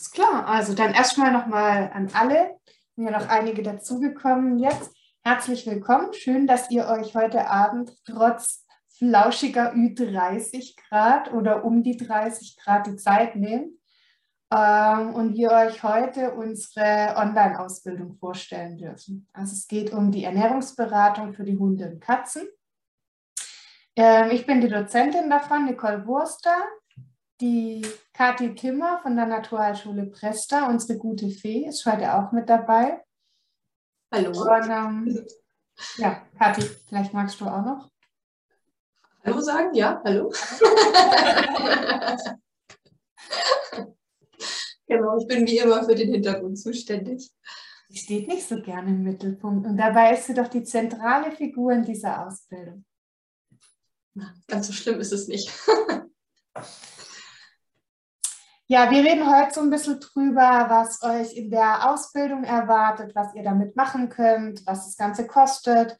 Alles klar, also dann erstmal nochmal an alle, sind ja noch einige dazugekommen jetzt. Herzlich willkommen, schön, dass ihr euch heute Abend trotz flauschiger Ü30 Grad oder um die 30 Grad die Zeit nehmt ähm, und wir euch heute unsere Online-Ausbildung vorstellen dürfen. Also es geht um die Ernährungsberatung für die Hunde und Katzen. Ähm, ich bin die Dozentin davon, Nicole Wurster die Kathi Timmer von der Naturheilschule Presta, unsere gute Fee, ist heute auch mit dabei. Hallo. Und, ähm, ja, Kathi, vielleicht magst du auch noch. Hallo sagen, ja, hallo. genau, ich bin wie immer für den Hintergrund zuständig. Sie steht nicht so gerne im Mittelpunkt und dabei ist sie doch die zentrale Figur in dieser Ausbildung. Ganz so schlimm ist es nicht. Ja, wir reden heute so ein bisschen drüber, was euch in der Ausbildung erwartet, was ihr damit machen könnt, was das Ganze kostet.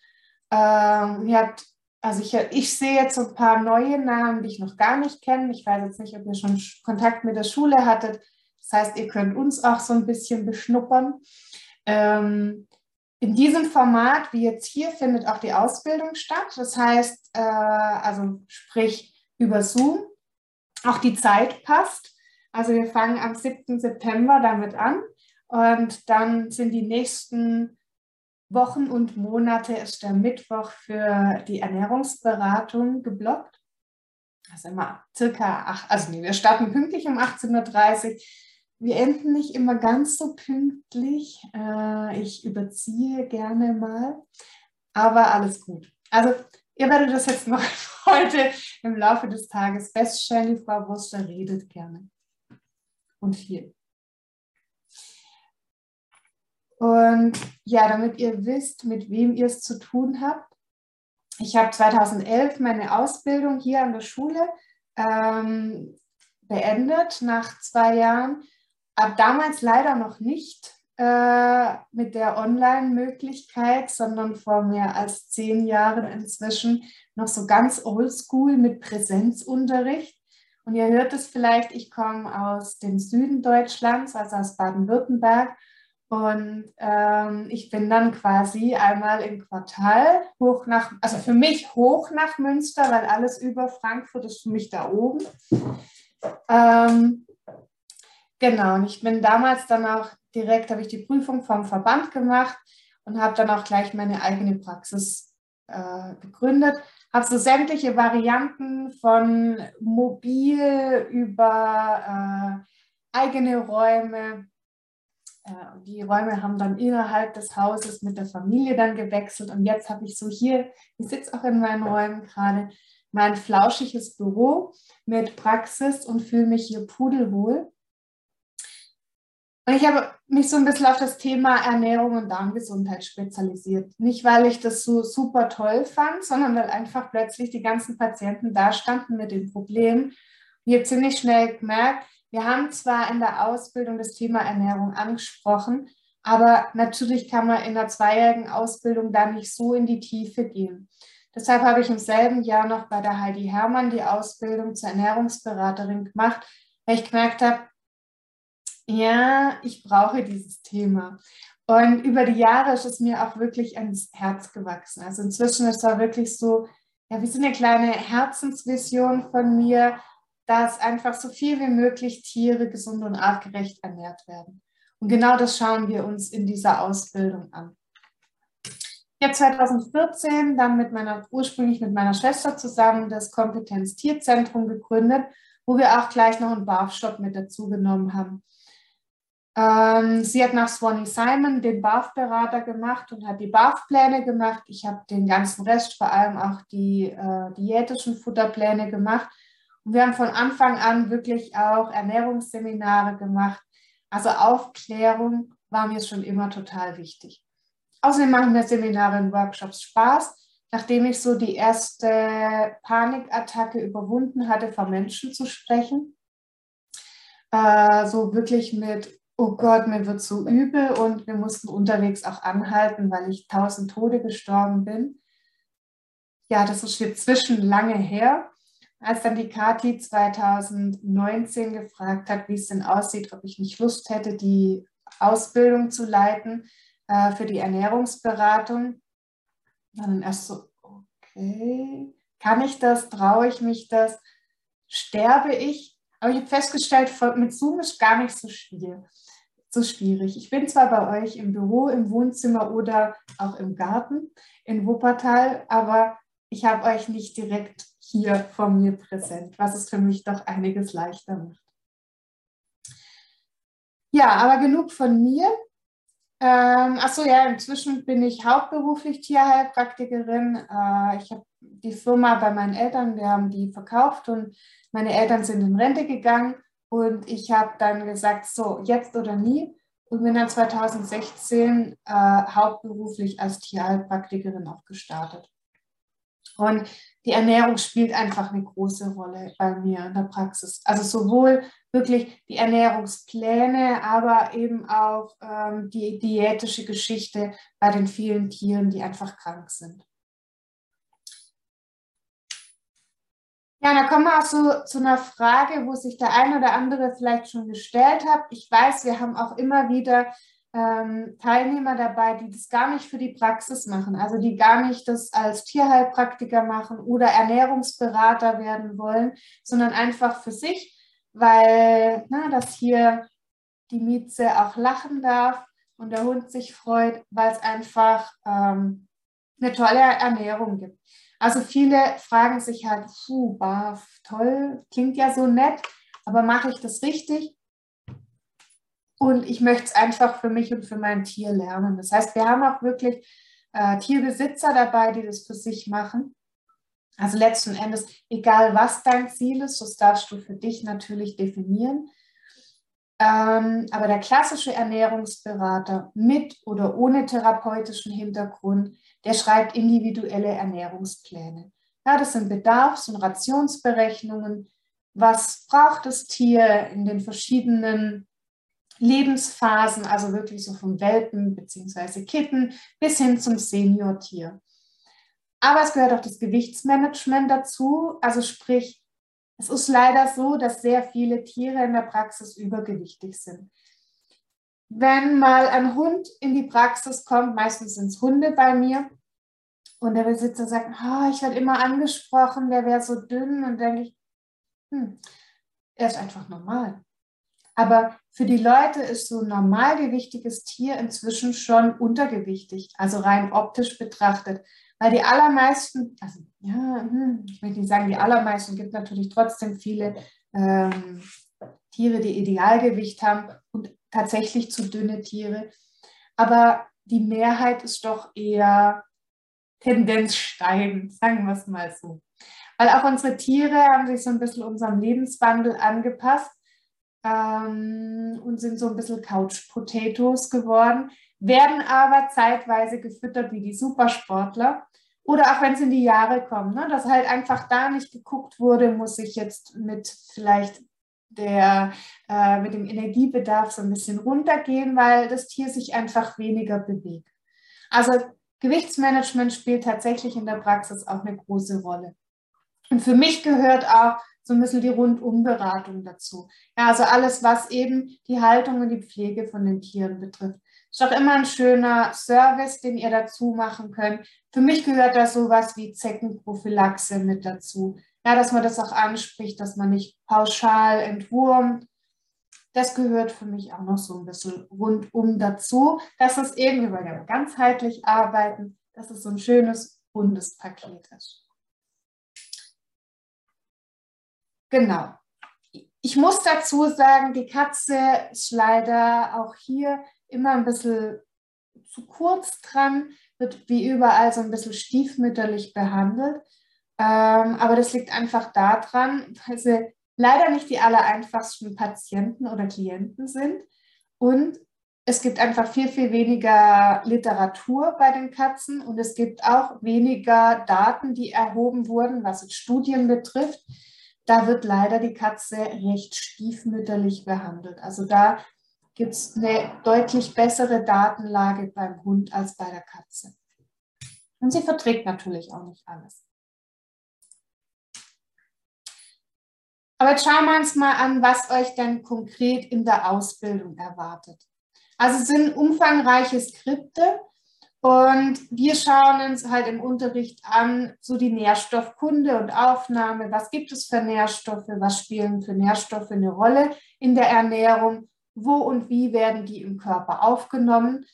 Ähm, ihr habt, also ich, ich sehe jetzt so ein paar neue Namen, die ich noch gar nicht kenne. Ich weiß jetzt nicht, ob ihr schon Kontakt mit der Schule hattet. Das heißt, ihr könnt uns auch so ein bisschen beschnuppern. Ähm, in diesem Format, wie jetzt hier, findet auch die Ausbildung statt. Das heißt, äh, also sprich über Zoom. Auch die Zeit passt. Also wir fangen am 7. September damit an und dann sind die nächsten Wochen und Monate ist der Mittwoch für die Ernährungsberatung geblockt. Also immer circa acht, also nee, wir starten pünktlich um 18.30 Uhr. Wir enden nicht immer ganz so pünktlich. Äh, ich überziehe gerne mal, aber alles gut. Also ihr werdet das jetzt noch heute im Laufe des Tages feststellen. Die Frau Wurster redet gerne und viel. Und ja, damit ihr wisst, mit wem ihr es zu tun habt. Ich habe 2011 meine Ausbildung hier an der Schule ähm, beendet, nach zwei Jahren. Ab damals leider noch nicht äh, mit der Online-Möglichkeit, sondern vor mehr als zehn Jahren inzwischen noch so ganz oldschool mit Präsenzunterricht. Und ihr hört es vielleicht, ich komme aus dem Süden Deutschlands, also aus Baden-Württemberg. Und ähm, ich bin dann quasi einmal im Quartal hoch nach, also für mich hoch nach Münster, weil alles über Frankfurt ist für mich da oben. Ähm, genau, und ich bin damals dann auch direkt, habe ich die Prüfung vom Verband gemacht und habe dann auch gleich meine eigene Praxis äh, gegründet habe so sämtliche Varianten von mobil über äh, eigene Räume. Äh, die Räume haben dann innerhalb des Hauses mit der Familie dann gewechselt und jetzt habe ich so hier, ich sitze auch in meinen Räumen gerade, mein flauschiges Büro mit Praxis und fühle mich hier pudelwohl. Ich habe mich so ein bisschen auf das Thema Ernährung und Darmgesundheit spezialisiert. Nicht, weil ich das so super toll fand, sondern weil einfach plötzlich die ganzen Patienten da standen mit dem Problem. Ich habe ziemlich schnell gemerkt, wir haben zwar in der Ausbildung das Thema Ernährung angesprochen, aber natürlich kann man in einer zweijährigen Ausbildung da nicht so in die Tiefe gehen. Deshalb habe ich im selben Jahr noch bei der Heidi Hermann die Ausbildung zur Ernährungsberaterin gemacht, weil ich gemerkt habe, ja, ich brauche dieses Thema. Und über die Jahre ist es mir auch wirklich ans Herz gewachsen. Also inzwischen ist da wirklich so, ja, wie so eine kleine Herzensvision von mir, dass einfach so viel wie möglich Tiere gesund und artgerecht ernährt werden. Und genau das schauen wir uns in dieser Ausbildung an. Habe 2014 dann mit meiner, ursprünglich mit meiner Schwester zusammen das Kompetenz-Tierzentrum gegründet, wo wir auch gleich noch einen Barfstopp mit dazu genommen haben. Ähm, sie hat nach Swanee Simon den BAF-Berater gemacht und hat die BAF-Pläne gemacht. Ich habe den ganzen Rest, vor allem auch die äh, diätischen Futterpläne gemacht. Und wir haben von Anfang an wirklich auch Ernährungsseminare gemacht. Also Aufklärung war mir schon immer total wichtig. Außerdem machen mir Seminare und Workshops Spaß. Nachdem ich so die erste Panikattacke überwunden hatte, vor Menschen zu sprechen, äh, so wirklich mit oh Gott, mir wird so übel und wir mussten unterwegs auch anhalten, weil ich tausend Tode gestorben bin. Ja, das ist jetzt zwischen lange her. als dann die Kathi 2019 gefragt hat, wie es denn aussieht, ob ich nicht Lust hätte, die Ausbildung zu leiten äh, für die Ernährungsberatung, dann erst so, okay, kann ich das, traue ich mich das, sterbe ich? Aber ich habe festgestellt, mit Zoom ist gar nicht so schwierig. So schwierig. Ich bin zwar bei euch im Büro, im Wohnzimmer oder auch im Garten in Wuppertal, aber ich habe euch nicht direkt hier vor mir präsent, was es für mich doch einiges leichter macht. Ja, aber genug von mir. Ähm, achso, ja, inzwischen bin ich hauptberuflich Tierheilpraktikerin. Äh, ich habe die Firma bei meinen Eltern, wir haben die verkauft und meine Eltern sind in Rente gegangen und ich habe dann gesagt, so, jetzt oder nie. Und bin dann 2016 äh, hauptberuflich als Tierheilpraktikerin auch gestartet. Und die Ernährung spielt einfach eine große Rolle bei mir in der Praxis. Also sowohl wirklich die Ernährungspläne, aber eben auch ähm, die diätische Geschichte bei den vielen Tieren, die einfach krank sind. Ja, da kommen wir auch so zu einer Frage, wo sich der eine oder andere vielleicht schon gestellt hat. Ich weiß, wir haben auch immer wieder ähm, Teilnehmer dabei, die das gar nicht für die Praxis machen, also die gar nicht das als Tierheilpraktiker machen oder Ernährungsberater werden wollen, sondern einfach für sich, weil na, dass hier die Mieze auch lachen darf und der Hund sich freut, weil es einfach ähm, eine tolle Ernährung gibt. Also viele fragen sich halt, puh, bah, toll, klingt ja so nett, aber mache ich das richtig? Und ich möchte es einfach für mich und für mein Tier lernen. Das heißt, wir haben auch wirklich äh, Tierbesitzer dabei, die das für sich machen. Also letzten Endes, egal was dein Ziel ist, das darfst du für dich natürlich definieren. Ähm, aber der klassische Ernährungsberater mit oder ohne therapeutischen Hintergrund, der schreibt individuelle Ernährungspläne. Ja, das sind Bedarfs- und Rationsberechnungen. Was braucht das Tier in den verschiedenen Lebensphasen, also wirklich so vom Welpen bzw. Kitten bis hin zum Seniortier. Aber es gehört auch das Gewichtsmanagement dazu. Also sprich, es ist leider so, dass sehr viele Tiere in der Praxis übergewichtig sind. Wenn mal ein Hund in die Praxis kommt, meistens sind es Hunde bei mir, und der Besitzer sagt, oh, ich werde immer angesprochen, der wäre so dünn, und denke ich, hm, er ist einfach normal. Aber für die Leute ist so ein normalgewichtiges Tier inzwischen schon untergewichtig, also rein optisch betrachtet. Weil die allermeisten, also ja, hm, ich möchte nicht sagen die allermeisten, gibt natürlich trotzdem viele ähm, Tiere, die Idealgewicht haben und tatsächlich zu dünne Tiere. Aber die Mehrheit ist doch eher Tendenz steigend, sagen wir es mal so. Weil auch unsere Tiere haben sich so ein bisschen unserem Lebenswandel angepasst ähm, und sind so ein bisschen Couch-Potatoes geworden, werden aber zeitweise gefüttert wie die Supersportler. Oder auch wenn es in die Jahre kommt, ne, dass halt einfach da nicht geguckt wurde, muss ich jetzt mit vielleicht der, äh, mit dem Energiebedarf so ein bisschen runtergehen, weil das Tier sich einfach weniger bewegt. Also Gewichtsmanagement spielt tatsächlich in der Praxis auch eine große Rolle. Und für mich gehört auch so ein bisschen die Rundumberatung dazu. Ja, also alles, was eben die Haltung und die Pflege von den Tieren betrifft. Ist doch immer ein schöner Service, den ihr dazu machen könnt. Für mich gehört da sowas wie Zeckenprophylaxe mit dazu. Ja, dass man das auch anspricht, dass man nicht pauschal entwurmt. Das gehört für mich auch noch so ein bisschen rundum dazu. dass es eben, wir wollen ja ganzheitlich arbeiten, dass es so ein schönes, rundes Paket ist. Genau. Ich muss dazu sagen, die Katze ist leider auch hier immer ein bisschen zu kurz dran, wird wie überall so ein bisschen stiefmütterlich behandelt. Ähm, aber das liegt einfach daran, weil sie leider nicht die allereinfachsten Patienten oder Klienten sind. Und es gibt einfach viel, viel weniger Literatur bei den Katzen und es gibt auch weniger Daten, die erhoben wurden, was Studien betrifft da wird leider die Katze recht stiefmütterlich behandelt. Also da gibt es eine deutlich bessere Datenlage beim Hund als bei der Katze. Und sie verträgt natürlich auch nicht alles. Aber jetzt schauen wir uns mal an, was euch denn konkret in der Ausbildung erwartet. Also es sind umfangreiche Skripte und wir schauen uns halt im Unterricht an, so die Nährstoffkunde und Aufnahme. Was gibt es für Nährstoffe? Was spielen für Nährstoffe eine Rolle in der Ernährung? Wo und wie werden die im Körper aufgenommen?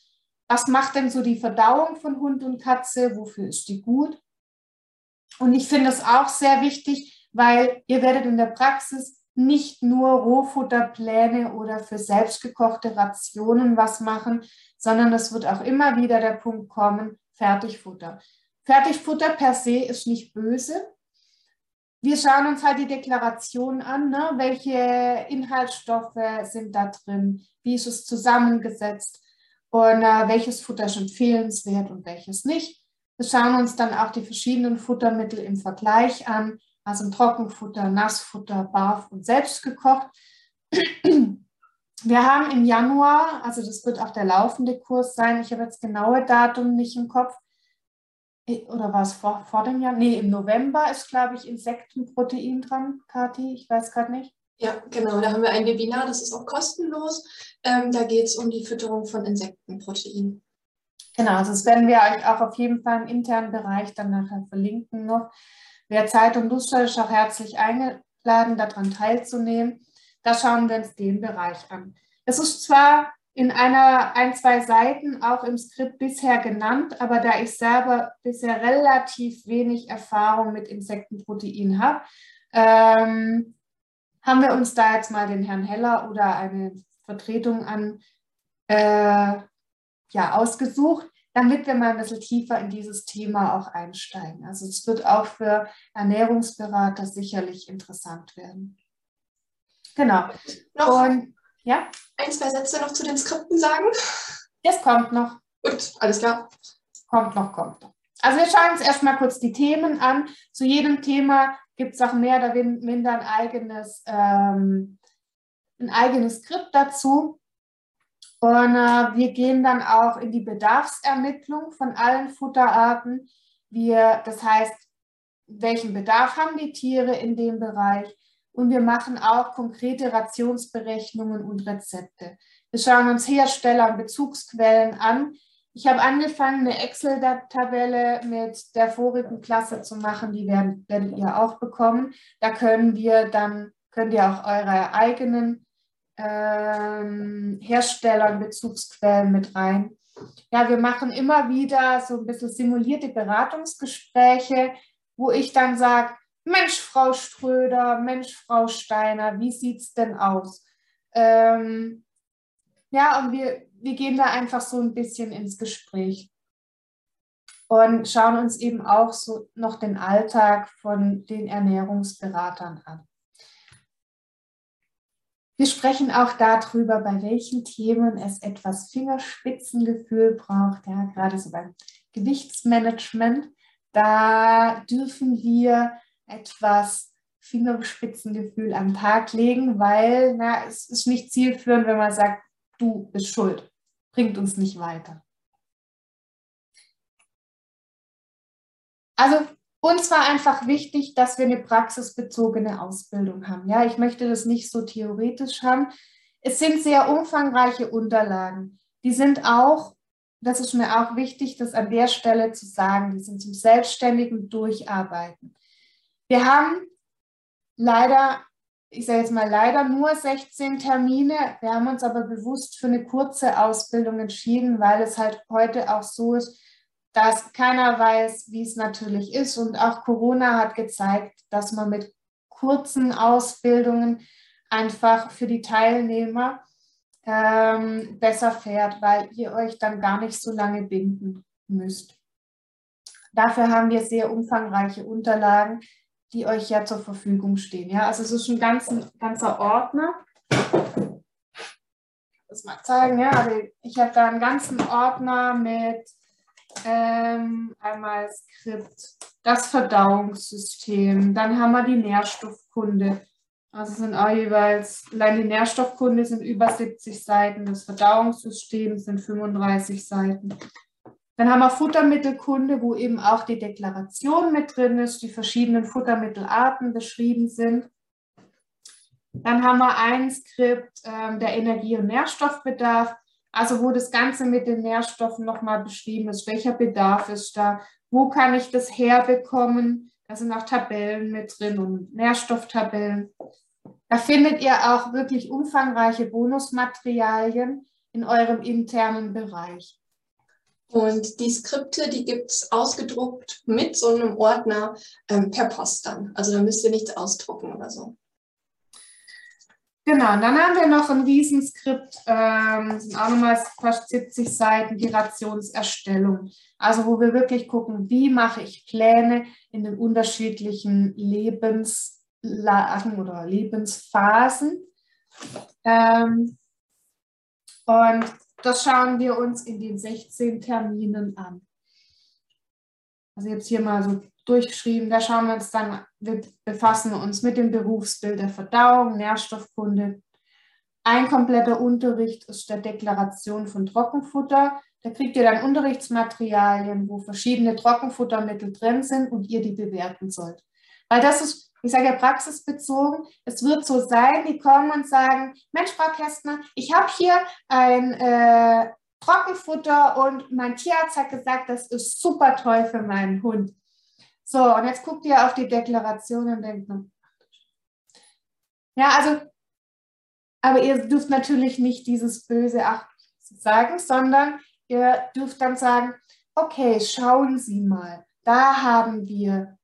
Was macht denn so die Verdauung von Hund und Katze? Wofür ist die gut? Und ich finde es auch sehr wichtig, weil ihr werdet in der Praxis nicht nur Rohfutterpläne oder für selbstgekochte Rationen was machen, sondern es wird auch immer wieder der Punkt kommen, Fertigfutter. Fertigfutter per se ist nicht böse. Wir schauen uns halt die Deklaration an, ne? welche Inhaltsstoffe sind da drin, wie ist es zusammengesetzt und äh, welches Futter ist empfehlenswert und welches nicht. Wir schauen uns dann auch die verschiedenen Futtermittel im Vergleich an, also Trockenfutter, Nassfutter, Barf und selbstgekocht. Wir haben im Januar, also das wird auch der laufende Kurs sein, ich habe jetzt genaue Datum nicht im Kopf, oder war es vor, vor dem Jahr? Nee, im November ist, glaube ich, Insektenprotein dran, Kathi, ich weiß gerade nicht. Ja, genau, da haben wir ein Webinar, das ist auch kostenlos. Ähm, da geht es um die Fütterung von Insektenprotein. Genau, also das werden wir euch auch auf jeden Fall im internen Bereich dann nachher verlinken noch. Wer Zeit und Lust hat, ist auch herzlich eingeladen, daran teilzunehmen. Da schauen wir uns den Bereich an. Es ist zwar in einer, ein, zwei Seiten auch im Skript bisher genannt, aber da ich selber bisher relativ wenig Erfahrung mit Insektenprotein habe, ähm, haben wir uns da jetzt mal den Herrn Heller oder eine Vertretung an äh, ja, ausgesucht, damit wir mal ein bisschen tiefer in dieses Thema auch einsteigen. Also es wird auch für Ernährungsberater sicherlich interessant werden. Genau. Und ja? Ein, zwei Sätze noch zu den Skripten sagen. Das kommt noch. Gut, alles klar. Kommt noch, kommt noch. Also wir schauen uns erstmal kurz die Themen an. Zu jedem Thema gibt es auch mehr oder minder ein eigenes, ähm, ein eigenes Skript dazu. Und äh, wir gehen dann auch in die Bedarfsermittlung von allen Futterarten. Wir, das heißt, welchen Bedarf haben die Tiere in dem Bereich? Und wir machen auch konkrete Rationsberechnungen und Rezepte. Wir schauen uns Hersteller und Bezugsquellen an. Ich habe angefangen, eine Excel-Tabelle mit der vorigen Klasse zu machen. Die werden, werdet ihr auch bekommen. Da können wir dann, könnt ihr auch eure eigenen ähm, Hersteller und Bezugsquellen mit rein. Ja, wir machen immer wieder so ein bisschen simulierte Beratungsgespräche, wo ich dann sage, Mensch, Frau Ströder, Mensch, Frau Steiner, wie sieht es denn aus? Ähm, ja, und wir, wir gehen da einfach so ein bisschen ins Gespräch und schauen uns eben auch so noch den Alltag von den Ernährungsberatern an. Wir sprechen auch darüber, bei welchen Themen es etwas Fingerspitzengefühl braucht, ja, gerade so beim Gewichtsmanagement. Da dürfen wir etwas Fingerspitzengefühl am Tag legen, weil na, es ist nicht zielführend, wenn man sagt, du bist schuld, bringt uns nicht weiter. Also uns war einfach wichtig, dass wir eine praxisbezogene Ausbildung haben. Ja, ich möchte das nicht so theoretisch haben. Es sind sehr umfangreiche Unterlagen. Die sind auch, das ist mir auch wichtig, das an der Stelle zu sagen, die sind zum selbstständigen Durcharbeiten. Wir haben leider, ich sage jetzt mal leider nur 16 Termine. Wir haben uns aber bewusst für eine kurze Ausbildung entschieden, weil es halt heute auch so ist, dass keiner weiß, wie es natürlich ist. Und auch Corona hat gezeigt, dass man mit kurzen Ausbildungen einfach für die Teilnehmer ähm, besser fährt, weil ihr euch dann gar nicht so lange binden müsst. Dafür haben wir sehr umfangreiche Unterlagen, die euch ja zur Verfügung stehen. Ja, also es ist ein ganzen, ganzer Ordner. Das mal zeigen, ja. Also ich habe da einen ganzen Ordner mit ähm, einmal Skript, das Verdauungssystem, dann haben wir die Nährstoffkunde. Also sind auch jeweils, allein die Nährstoffkunde sind über 70 Seiten, das Verdauungssystem sind 35 Seiten. Dann haben wir Futtermittelkunde, wo eben auch die Deklaration mit drin ist, die verschiedenen Futtermittelarten beschrieben sind. Dann haben wir ein Skript, ähm, der Energie- und Nährstoffbedarf, also wo das Ganze mit den Nährstoffen nochmal beschrieben ist, welcher Bedarf ist da, wo kann ich das herbekommen. Da sind auch Tabellen mit drin und Nährstofftabellen. Da findet ihr auch wirklich umfangreiche Bonusmaterialien in eurem internen Bereich. Und die Skripte, die gibt es ausgedruckt mit so einem Ordner ähm, per Post dann. Also da müsst ihr nichts ausdrucken oder so. Genau, und dann haben wir noch ein Riesenskript, ähm, sind auch nochmal fast 70 Seiten, die Rationserstellung. Also wo wir wirklich gucken, wie mache ich Pläne in den unterschiedlichen Lebenslagen oder Lebensphasen. Ähm, und das schauen wir uns in den 16 Terminen an. Also jetzt hier mal so durchgeschrieben, da schauen wir uns dann, wir befassen uns mit dem Berufsbild der Verdauung, Nährstoffkunde. Ein kompletter Unterricht ist der Deklaration von Trockenfutter. Da kriegt ihr dann Unterrichtsmaterialien, wo verschiedene Trockenfuttermittel drin sind und ihr die bewerten sollt. Weil das ist, ich sage ja praxisbezogen, es wird so sein, die kommen und sagen, Mensch, Frau Kästner, ich habe hier ein äh, Trockenfutter und mein Tierarzt hat gesagt, das ist super toll für meinen Hund. So, und jetzt guckt ihr auf die Deklaration und denkt, ja, also, aber ihr dürft natürlich nicht dieses böse Ach sagen, sondern ihr dürft dann sagen, okay, schauen Sie mal, da haben wir,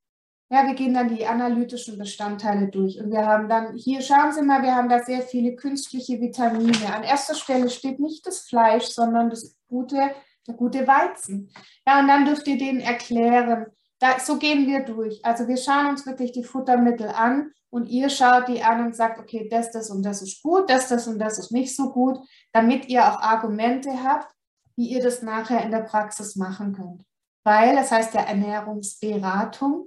ja, wir gehen dann die analytischen Bestandteile durch und wir haben dann, hier schauen Sie mal, wir haben da sehr viele künstliche Vitamine. An erster Stelle steht nicht das Fleisch, sondern das gute, der gute Weizen. Ja, und dann dürft ihr denen erklären, da, so gehen wir durch. Also wir schauen uns wirklich die Futtermittel an und ihr schaut die an und sagt, okay, das, das und das ist gut, das, das und das ist nicht so gut, damit ihr auch Argumente habt, wie ihr das nachher in der Praxis machen könnt. Weil das heißt ja Ernährungsberatung.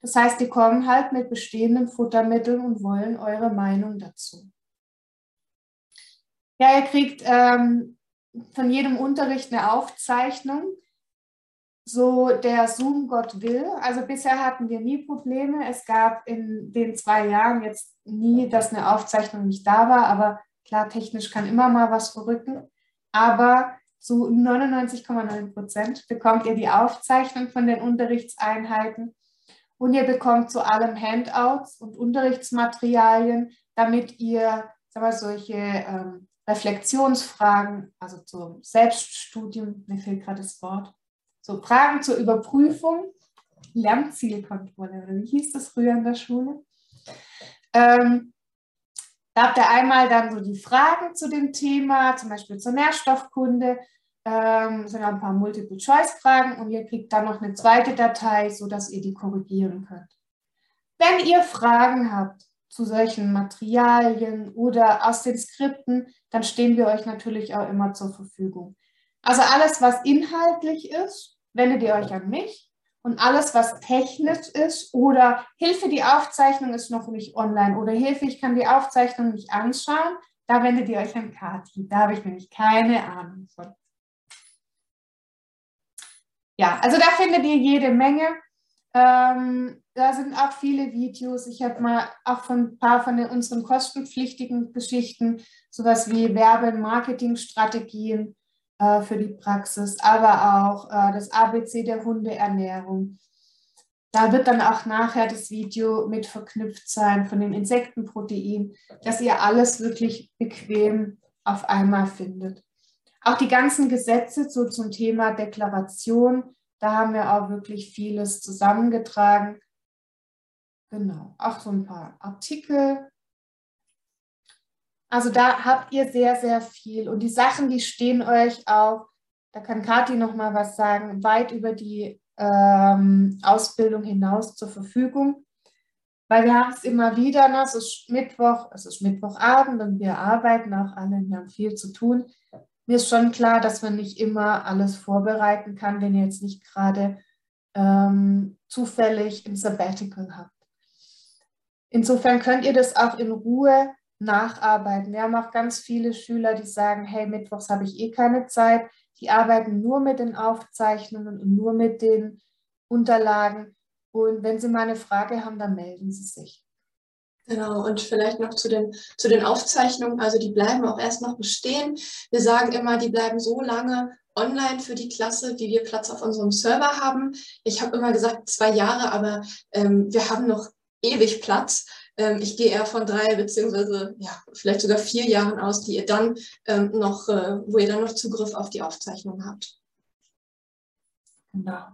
Das heißt, die kommen halt mit bestehenden Futtermitteln und wollen eure Meinung dazu. Ja, ihr kriegt ähm, von jedem Unterricht eine Aufzeichnung so der Zoom Gott will. Also bisher hatten wir nie Probleme. Es gab in den zwei Jahren jetzt nie, dass eine Aufzeichnung nicht da war, aber klar, technisch kann immer mal was verrücken. Aber zu 99,9 Prozent bekommt ihr die Aufzeichnung von den Unterrichtseinheiten und ihr bekommt zu allem Handouts und Unterrichtsmaterialien, damit ihr sagen wir, solche ähm, Reflexionsfragen, also zum Selbststudium, mir fehlt gerade das Wort, so Fragen zur Überprüfung, Lernzielkontrolle, oder wie hieß das früher in der Schule? Ähm, da habt ihr einmal dann so die Fragen zu dem Thema, zum Beispiel zur Nährstoffkunde, ähm, sind ein paar Multiple-Choice-Fragen und ihr kriegt dann noch eine zweite Datei, sodass ihr die korrigieren könnt. Wenn ihr Fragen habt zu solchen Materialien oder aus den Skripten, dann stehen wir euch natürlich auch immer zur Verfügung. Also alles, was inhaltlich ist, wendet ihr euch an mich. Und alles, was technisch ist oder Hilfe, die Aufzeichnung ist noch nicht online oder Hilfe, ich kann die Aufzeichnung nicht anschauen, da wendet ihr euch an Kati. Da habe ich nämlich keine Ahnung von. Ja, also da findet ihr jede Menge. Ähm, da sind auch viele Videos. Ich habe mal auch von ein paar von den, unseren kostenpflichtigen Geschichten, sowas wie Werbe- und Marketingstrategien äh, für die Praxis, aber auch äh, das ABC der Hundeernährung. Da wird dann auch nachher das Video mit verknüpft sein von den Insektenproteinen, dass ihr alles wirklich bequem auf einmal findet. Auch die ganzen Gesetze so zum Thema Deklaration, da haben wir auch wirklich vieles zusammengetragen. Genau, auch so ein paar Artikel, also da habt ihr sehr, sehr viel. Und die Sachen, die stehen euch auch, da kann Kathi noch mal was sagen, weit über die ähm, Ausbildung hinaus zur Verfügung. Weil wir haben es immer wieder, ne? es ist Mittwoch, es ist Mittwochabend und wir arbeiten auch alle, wir haben viel zu tun. Mir ist schon klar, dass man nicht immer alles vorbereiten kann, wenn ihr jetzt nicht gerade ähm, zufällig ein Sabbatical habt. Insofern könnt ihr das auch in Ruhe nacharbeiten. Wir haben auch ganz viele Schüler, die sagen, hey, Mittwochs habe ich eh keine Zeit. Die arbeiten nur mit den Aufzeichnungen und nur mit den Unterlagen. Und wenn Sie mal eine Frage haben, dann melden Sie sich. Genau, und vielleicht noch zu den, zu den Aufzeichnungen. Also die bleiben auch erst noch bestehen. Wir sagen immer, die bleiben so lange online für die Klasse, wie wir Platz auf unserem Server haben. Ich habe immer gesagt zwei Jahre, aber ähm, wir haben noch ewig Platz. Ähm, ich gehe eher von drei beziehungsweise ja, vielleicht sogar vier Jahren aus, die ihr dann ähm, noch, äh, wo ihr dann noch Zugriff auf die Aufzeichnung habt. Genau.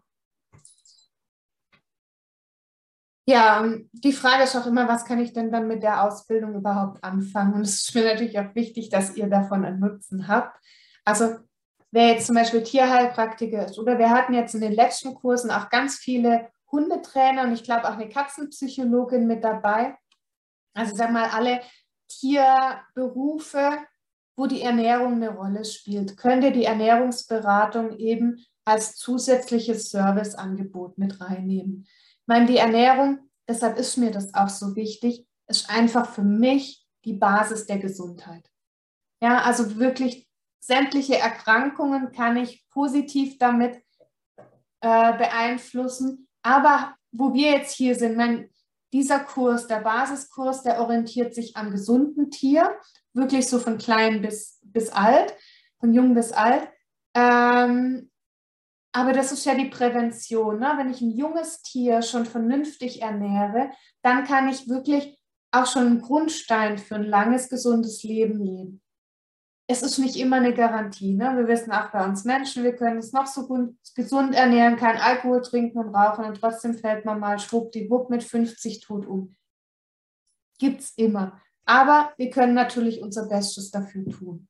Ja, die Frage ist auch immer, was kann ich denn dann mit der Ausbildung überhaupt anfangen? Und es ist mir natürlich auch wichtig, dass ihr davon einen Nutzen habt. Also wer jetzt zum Beispiel Tierheilpraktiker ist oder wir hatten jetzt in den letzten Kursen auch ganz viele Hundetrainer und ich glaube auch eine Katzenpsychologin mit dabei. Also sag mal, alle Tierberufe, wo die Ernährung eine Rolle spielt, könnt ihr die Ernährungsberatung eben als zusätzliches Serviceangebot mit reinnehmen meine, die Ernährung, deshalb ist mir das auch so wichtig, ist einfach für mich die Basis der Gesundheit. Ja, also wirklich sämtliche Erkrankungen kann ich positiv damit äh, beeinflussen. Aber wo wir jetzt hier sind, mein, dieser Kurs, der Basiskurs, der orientiert sich am gesunden Tier, wirklich so von klein bis, bis alt, von jung bis alt. Ähm, aber das ist ja die Prävention. Ne? Wenn ich ein junges Tier schon vernünftig ernähre, dann kann ich wirklich auch schon einen Grundstein für ein langes, gesundes Leben legen. Es ist nicht immer eine Garantie. Ne? Wir wissen auch bei uns Menschen, wir können uns noch so gut, gesund ernähren, kein Alkohol trinken und rauchen und trotzdem fällt man mal schwuppdiwupp mit 50 tot um. Gibt es immer. Aber wir können natürlich unser Bestes dafür tun.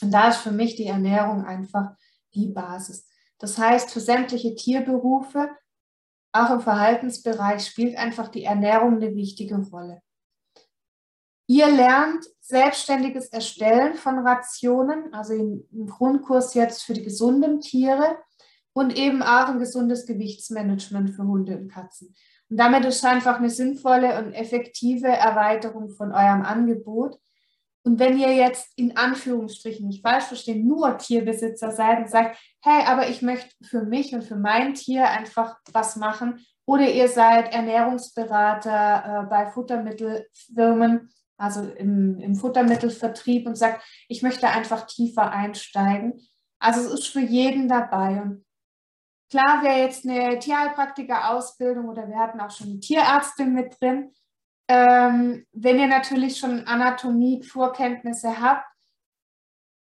Und da ist für mich die Ernährung einfach die Basis. Das heißt, für sämtliche Tierberufe, auch im Verhaltensbereich, spielt einfach die Ernährung eine wichtige Rolle. Ihr lernt selbstständiges Erstellen von Rationen, also im Grundkurs jetzt für die gesunden Tiere und eben auch ein gesundes Gewichtsmanagement für Hunde und Katzen. Und damit ist einfach eine sinnvolle und effektive Erweiterung von eurem Angebot, und wenn ihr jetzt in Anführungsstrichen nicht falsch verstehen, nur Tierbesitzer seid und sagt, hey, aber ich möchte für mich und für mein Tier einfach was machen, oder ihr seid Ernährungsberater äh, bei Futtermittelfirmen, also im, im Futtermittelvertrieb und sagt, ich möchte einfach tiefer einsteigen. Also es ist für jeden dabei. Und klar wäre jetzt eine Tierheilpraktiker-Ausbildung oder wir hatten auch schon eine Tierärztin mit drin, ähm, wenn ihr natürlich schon Anatomie-Vorkenntnisse habt,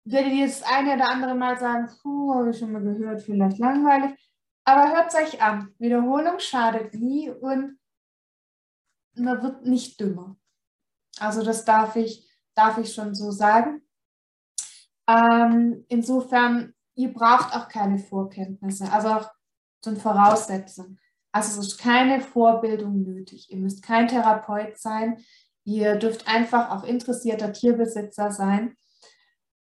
werdet ihr das eine oder andere Mal sagen, puh, habe ich schon mal gehört, vielleicht langweilig. Aber hört es euch an. Wiederholung schadet nie und man wird nicht dümmer. Also das darf ich, darf ich schon so sagen. Ähm, insofern, ihr braucht auch keine Vorkenntnisse, also auch so eine Voraussetzung. Also es ist keine Vorbildung nötig. Ihr müsst kein Therapeut sein. Ihr dürft einfach auch interessierter Tierbesitzer sein.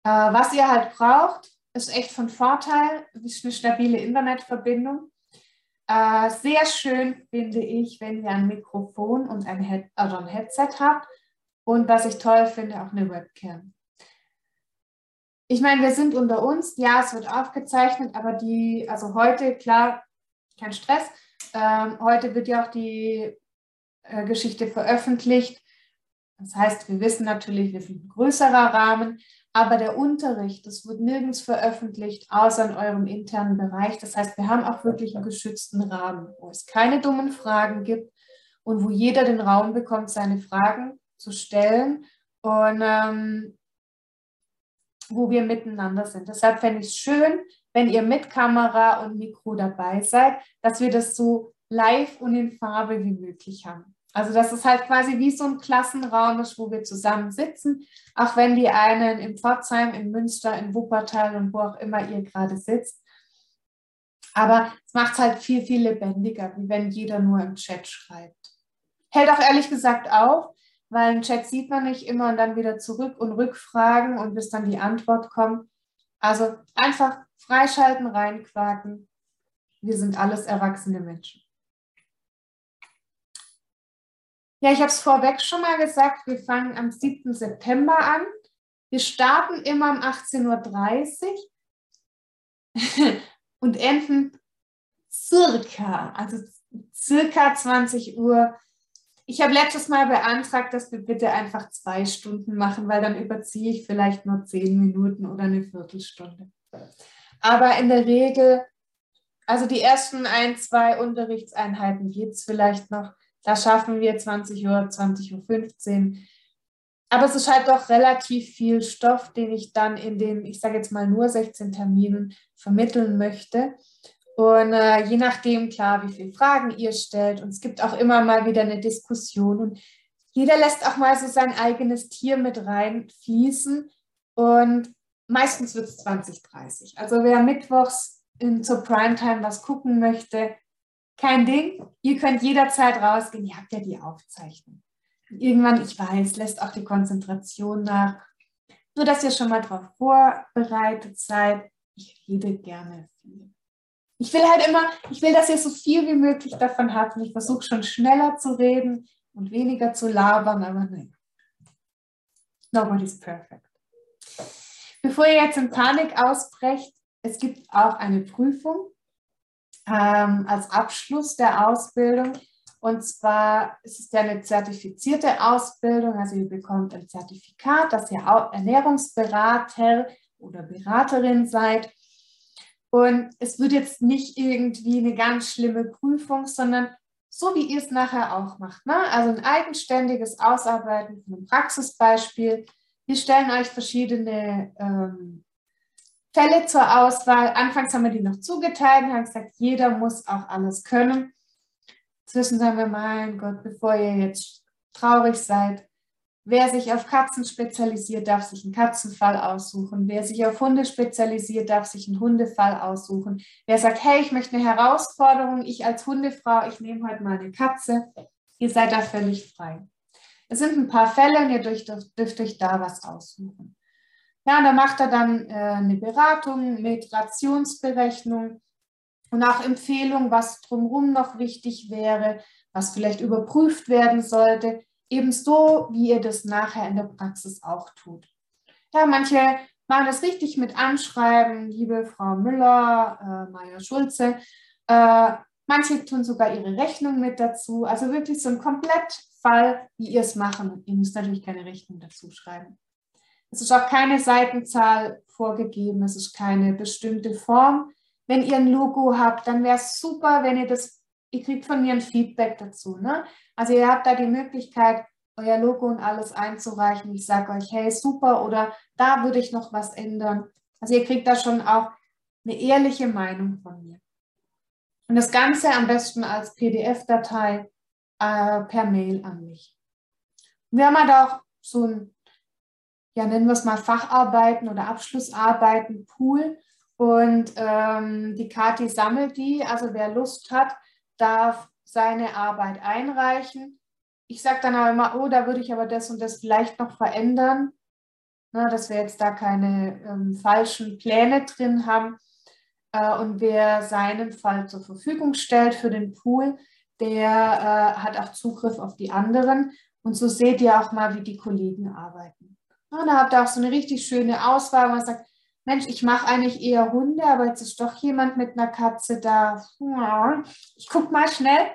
Äh, was ihr halt braucht, ist echt von Vorteil, ist eine stabile Internetverbindung. Äh, sehr schön finde ich, wenn ihr ein Mikrofon und ein, Head also ein Headset habt. Und was ich toll finde, auch eine Webcam. Ich meine, wir sind unter uns, ja, es wird aufgezeichnet, aber die, also heute, klar, kein Stress, ähm, heute wird ja auch die äh, Geschichte veröffentlicht. Das heißt, wir wissen natürlich, wir sind ein größerer Rahmen, aber der Unterricht, das wird nirgends veröffentlicht, außer in eurem internen Bereich. Das heißt, wir haben auch wirklich einen geschützten Rahmen, wo es keine dummen Fragen gibt und wo jeder den Raum bekommt, seine Fragen zu stellen und ähm, wo wir miteinander sind. Deshalb fände ich es schön, wenn ihr mit Kamera und Mikro dabei seid, dass wir das so live und in Farbe wie möglich haben. Also dass es halt quasi wie so ein Klassenraum ist, wo wir zusammen sitzen, auch wenn die einen in Pforzheim, in Münster, in Wuppertal und wo auch immer ihr gerade sitzt. Aber es macht es halt viel, viel lebendiger, wie wenn jeder nur im Chat schreibt. Hält auch ehrlich gesagt auf, weil im Chat sieht man nicht immer und dann wieder zurück und Rückfragen und bis dann die Antwort kommt. Also einfach freischalten, reinquaken. Wir sind alles erwachsene Menschen. Ja, ich habe es vorweg schon mal gesagt, wir fangen am 7. September an. Wir starten immer um 18.30 Uhr und enden circa, also circa 20 Uhr. Ich habe letztes Mal beantragt, dass wir bitte einfach zwei Stunden machen, weil dann überziehe ich vielleicht nur zehn Minuten oder eine Viertelstunde. Aber in der Regel, also die ersten ein, zwei Unterrichtseinheiten geht es vielleicht noch. Da schaffen wir 20 Uhr, 20.15 Uhr. Aber es ist halt doch relativ viel Stoff, den ich dann in den, ich sage jetzt mal nur 16 Terminen vermitteln möchte. Und äh, je nachdem, klar, wie viele Fragen ihr stellt. Und es gibt auch immer mal wieder eine Diskussion. Und jeder lässt auch mal so sein eigenes Tier mit reinfließen. Und meistens wird es 2030. Also wer mittwochs in, zur Primetime was gucken möchte, kein Ding. Ihr könnt jederzeit rausgehen. Ihr habt ja die Aufzeichnung. Irgendwann, ich weiß, lässt auch die Konzentration nach. Nur, dass ihr schon mal darauf vorbereitet seid. Ich rede gerne viel. Ich will halt immer, ich will, dass ihr so viel wie möglich davon habt. Und ich versuche schon schneller zu reden und weniger zu labern, aber nein. Nobody's perfect. Bevor ihr jetzt in Panik ausbrecht, es gibt auch eine Prüfung ähm, als Abschluss der Ausbildung. Und zwar ist es ja eine zertifizierte Ausbildung, also ihr bekommt ein Zertifikat, dass ihr Ernährungsberater oder Beraterin seid. Und es wird jetzt nicht irgendwie eine ganz schlimme Prüfung, sondern so wie ihr es nachher auch macht. Ne? Also ein eigenständiges Ausarbeiten von einem Praxisbeispiel. Wir stellen euch verschiedene ähm, Fälle zur Auswahl. Anfangs haben wir die noch zugeteilt und haben gesagt, jeder muss auch alles können. Inzwischen sagen wir, mein Gott, bevor ihr jetzt traurig seid, wer sich auf Katzen spezialisiert, darf sich einen Katzenfall aussuchen. Wer sich auf Hunde spezialisiert, darf sich einen Hundefall aussuchen. Wer sagt, hey, ich möchte eine Herausforderung, ich als Hundefrau, ich nehme heute mal eine Katze, ihr seid da völlig frei. Es sind ein paar Fälle und ihr dürft, dürft euch da was aussuchen. Ja, da macht er dann äh, eine Beratung mit Rationsberechnung und auch Empfehlungen, was drumherum noch wichtig wäre, was vielleicht überprüft werden sollte, ebenso wie ihr das nachher in der Praxis auch tut. Ja, manche machen das richtig mit Anschreiben, liebe Frau Müller, äh, Meier Schulze. Äh, manche tun sogar ihre Rechnung mit dazu. Also wirklich so ein Komplettfall, wie ihr es machen. Ihr müsst natürlich keine Rechnung dazu schreiben. Es ist auch keine Seitenzahl vorgegeben, es ist keine bestimmte Form. Wenn ihr ein Logo habt, dann wäre es super, wenn ihr das, ihr kriegt von mir ein Feedback dazu. Ne? Also ihr habt da die Möglichkeit, euer Logo und alles einzureichen. Ich sage euch, hey, super, oder da würde ich noch was ändern. Also ihr kriegt da schon auch eine ehrliche Meinung von mir. Und das Ganze am besten als PDF-Datei äh, per Mail an mich. wir haben halt auch so ein, ja, nennen wir es mal Facharbeiten oder Abschlussarbeiten, Pool. Und ähm, die Kati sammelt die. Also wer Lust hat, darf seine Arbeit einreichen. Ich sage dann aber immer, oh, da würde ich aber das und das vielleicht noch verändern, ne, dass wir jetzt da keine ähm, falschen Pläne drin haben. Äh, und wer seinen Fall zur Verfügung stellt für den Pool, der äh, hat auch Zugriff auf die anderen. Und so seht ihr auch mal, wie die Kollegen arbeiten. Ja, da habt ihr auch so eine richtig schöne Auswahl, wo man sagt, Mensch, ich mache eigentlich eher Hunde, aber jetzt ist doch jemand mit einer Katze da. Ich gucke mal schnell.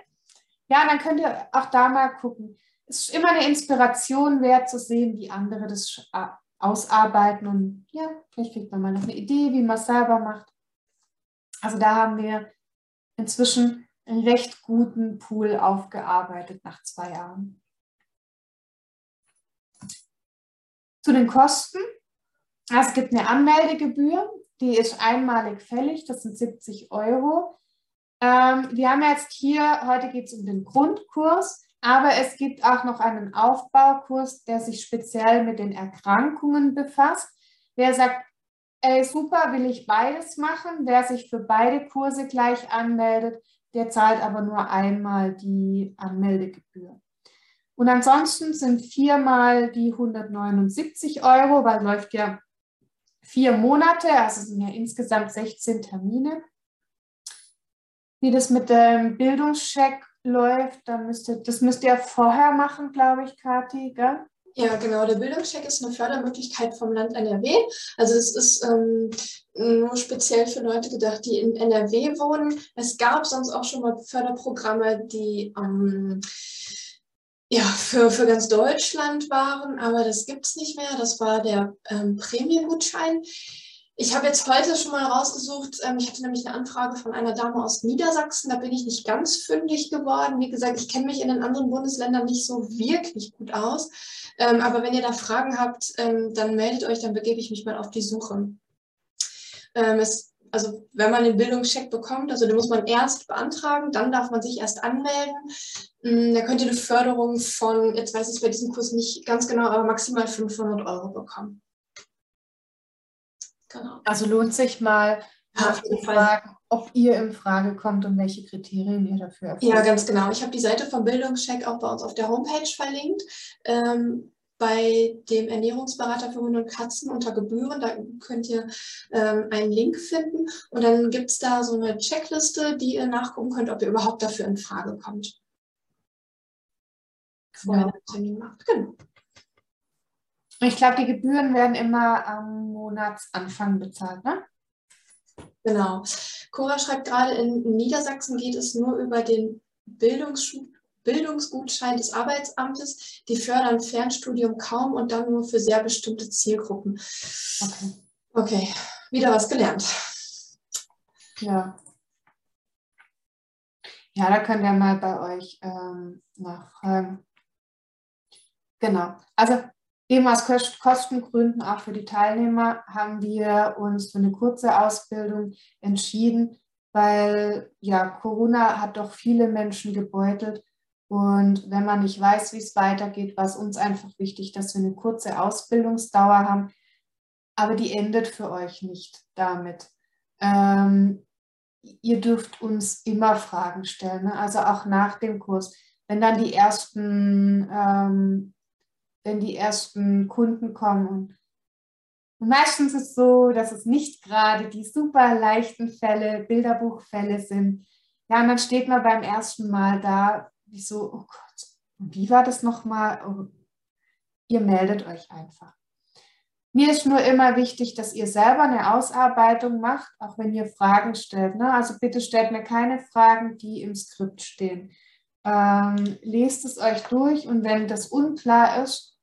Ja, dann könnt ihr auch da mal gucken. Es ist immer eine Inspiration wert zu sehen, wie andere das ausarbeiten. Und ja, vielleicht kriegt man mal noch eine Idee, wie man es selber macht. Also da haben wir inzwischen einen recht guten Pool aufgearbeitet nach zwei Jahren. Zu den Kosten. Es gibt eine Anmeldegebühr, die ist einmalig fällig, das sind 70 Euro. Ähm, wir haben jetzt hier, heute geht es um den Grundkurs, aber es gibt auch noch einen Aufbaukurs, der sich speziell mit den Erkrankungen befasst. Wer sagt, ey, super, will ich beides machen, wer sich für beide Kurse gleich anmeldet, der zahlt aber nur einmal die Anmeldegebühr. Und ansonsten sind viermal die 179 Euro, weil läuft ja vier Monate, also sind ja insgesamt 16 Termine. Wie das mit dem Bildungscheck läuft, dann müsst ihr, das müsst ihr vorher machen, glaube ich, Kathi, gell? Ja, genau. Der Bildungscheck ist eine Fördermöglichkeit vom Land NRW. Also es ist ähm, nur speziell für Leute gedacht, die in NRW wohnen. Es gab sonst auch schon mal Förderprogramme, die ähm, ja, für, für ganz Deutschland waren, aber das gibt es nicht mehr. Das war der ähm, Prämiengutschein. Ich habe jetzt heute schon mal rausgesucht, ähm, ich hatte nämlich eine Anfrage von einer Dame aus Niedersachsen, da bin ich nicht ganz fündig geworden. Wie gesagt, ich kenne mich in den anderen Bundesländern nicht so wirklich gut aus. Ähm, aber wenn ihr da Fragen habt, ähm, dann meldet euch, dann begebe ich mich mal auf die Suche. Ähm, es, also wenn man den Bildungscheck bekommt, also den muss man erst beantragen, dann darf man sich erst anmelden. Ähm, da könnt ihr eine Förderung von, jetzt weiß ich es bei diesem Kurs nicht ganz genau, aber maximal 500 Euro bekommen. Genau. Also lohnt sich mal ja, zu fragen, ob ihr in Frage kommt und welche Kriterien ihr dafür erfüllt. Ja, ganz genau. Ich habe die Seite vom Bildungscheck auch bei uns auf der Homepage verlinkt. Ähm, bei dem Ernährungsberater für Hunde und Katzen unter Gebühren. Da könnt ihr ähm, einen Link finden und dann gibt es da so eine Checkliste, die ihr nachgucken könnt, ob ihr überhaupt dafür in Frage kommt. Vorher ja. einen Termin macht. Genau. Ich glaube, die Gebühren werden immer am Monatsanfang bezahlt, ne? Genau. Cora schreibt gerade, in Niedersachsen geht es nur über den Bildungs Bildungsgutschein des Arbeitsamtes. Die fördern Fernstudium kaum und dann nur für sehr bestimmte Zielgruppen. Okay. Okay, wieder was gelernt. Ja. Ja, da könnt ihr mal bei euch ähm, nachfragen. Genau. Also Eben aus Kostengründen auch für die Teilnehmer haben wir uns für eine kurze Ausbildung entschieden, weil ja, Corona hat doch viele Menschen gebeutelt. Und wenn man nicht weiß, wie es weitergeht, war es uns einfach wichtig, dass wir eine kurze Ausbildungsdauer haben. Aber die endet für euch nicht damit. Ähm, ihr dürft uns immer Fragen stellen, ne? also auch nach dem Kurs. Wenn dann die ersten ähm, wenn die ersten Kunden kommen. Und meistens ist es so, dass es nicht gerade die super leichten Fälle, Bilderbuchfälle sind. Ja, und dann steht man beim ersten Mal da, wie so, oh Gott, wie war das nochmal? Oh, ihr meldet euch einfach. Mir ist nur immer wichtig, dass ihr selber eine Ausarbeitung macht, auch wenn ihr Fragen stellt. Ne? Also bitte stellt mir keine Fragen, die im Skript stehen. Ähm, lest es euch durch und wenn das unklar ist,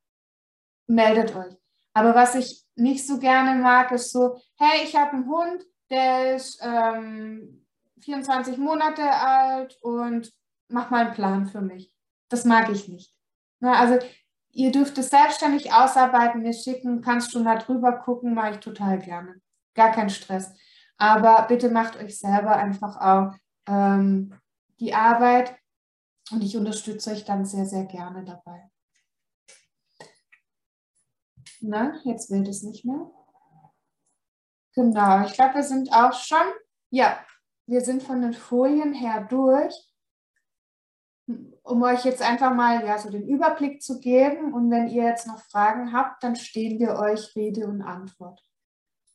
meldet euch. Aber was ich nicht so gerne mag, ist so, hey, ich habe einen Hund, der ist ähm, 24 Monate alt und mach mal einen Plan für mich. Das mag ich nicht. Na, also ihr dürft es selbstständig ausarbeiten, mir schicken, kannst du mal drüber gucken, mache ich total gerne. Gar kein Stress. Aber bitte macht euch selber einfach auch ähm, die Arbeit und ich unterstütze euch dann sehr, sehr gerne dabei. Na, jetzt will es nicht mehr. Genau, ich glaube, wir sind auch schon, ja, wir sind von den Folien her durch, um euch jetzt einfach mal ja, so den Überblick zu geben. Und wenn ihr jetzt noch Fragen habt, dann stehen wir euch Rede und Antwort.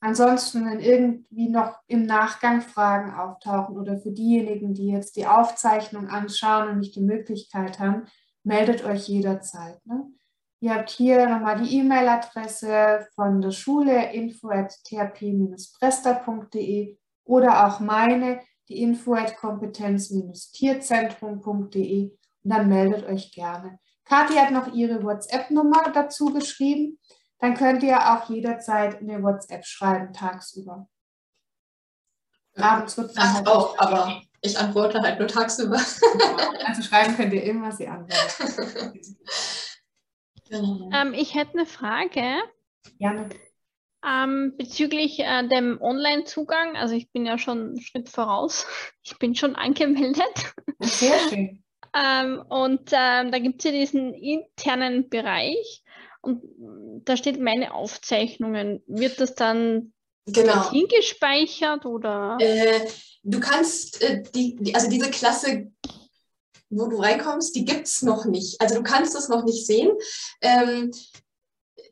Ansonsten, wenn irgendwie noch im Nachgang Fragen auftauchen oder für diejenigen, die jetzt die Aufzeichnung anschauen und nicht die Möglichkeit haben, meldet euch jederzeit. Ne? Ihr habt hier nochmal die E-Mail-Adresse von der Schule info.thp-prester.de oder auch meine, die info.kompetenz-tierzentrum.de und dann meldet euch gerne. Kathi hat noch ihre WhatsApp-Nummer dazu geschrieben. Dann könnt ihr auch jederzeit eine WhatsApp schreiben, tagsüber. Abends wird es halt auch, aber ich antworte halt nur tagsüber. also schreiben könnt ihr immer, sie antworten. Genau. Ähm, ich hätte eine Frage. Gerne. Ähm, bezüglich äh, dem Online-Zugang, also ich bin ja schon einen Schritt voraus. Ich bin schon angemeldet. Sehr schön. ähm, und ähm, da gibt es ja diesen internen Bereich und da steht meine Aufzeichnungen. Wird das dann genau. hingespeichert oder? Äh, du kannst äh, die, die, also diese Klasse wo du reinkommst, die gibt es noch nicht. Also du kannst es noch nicht sehen. Ähm,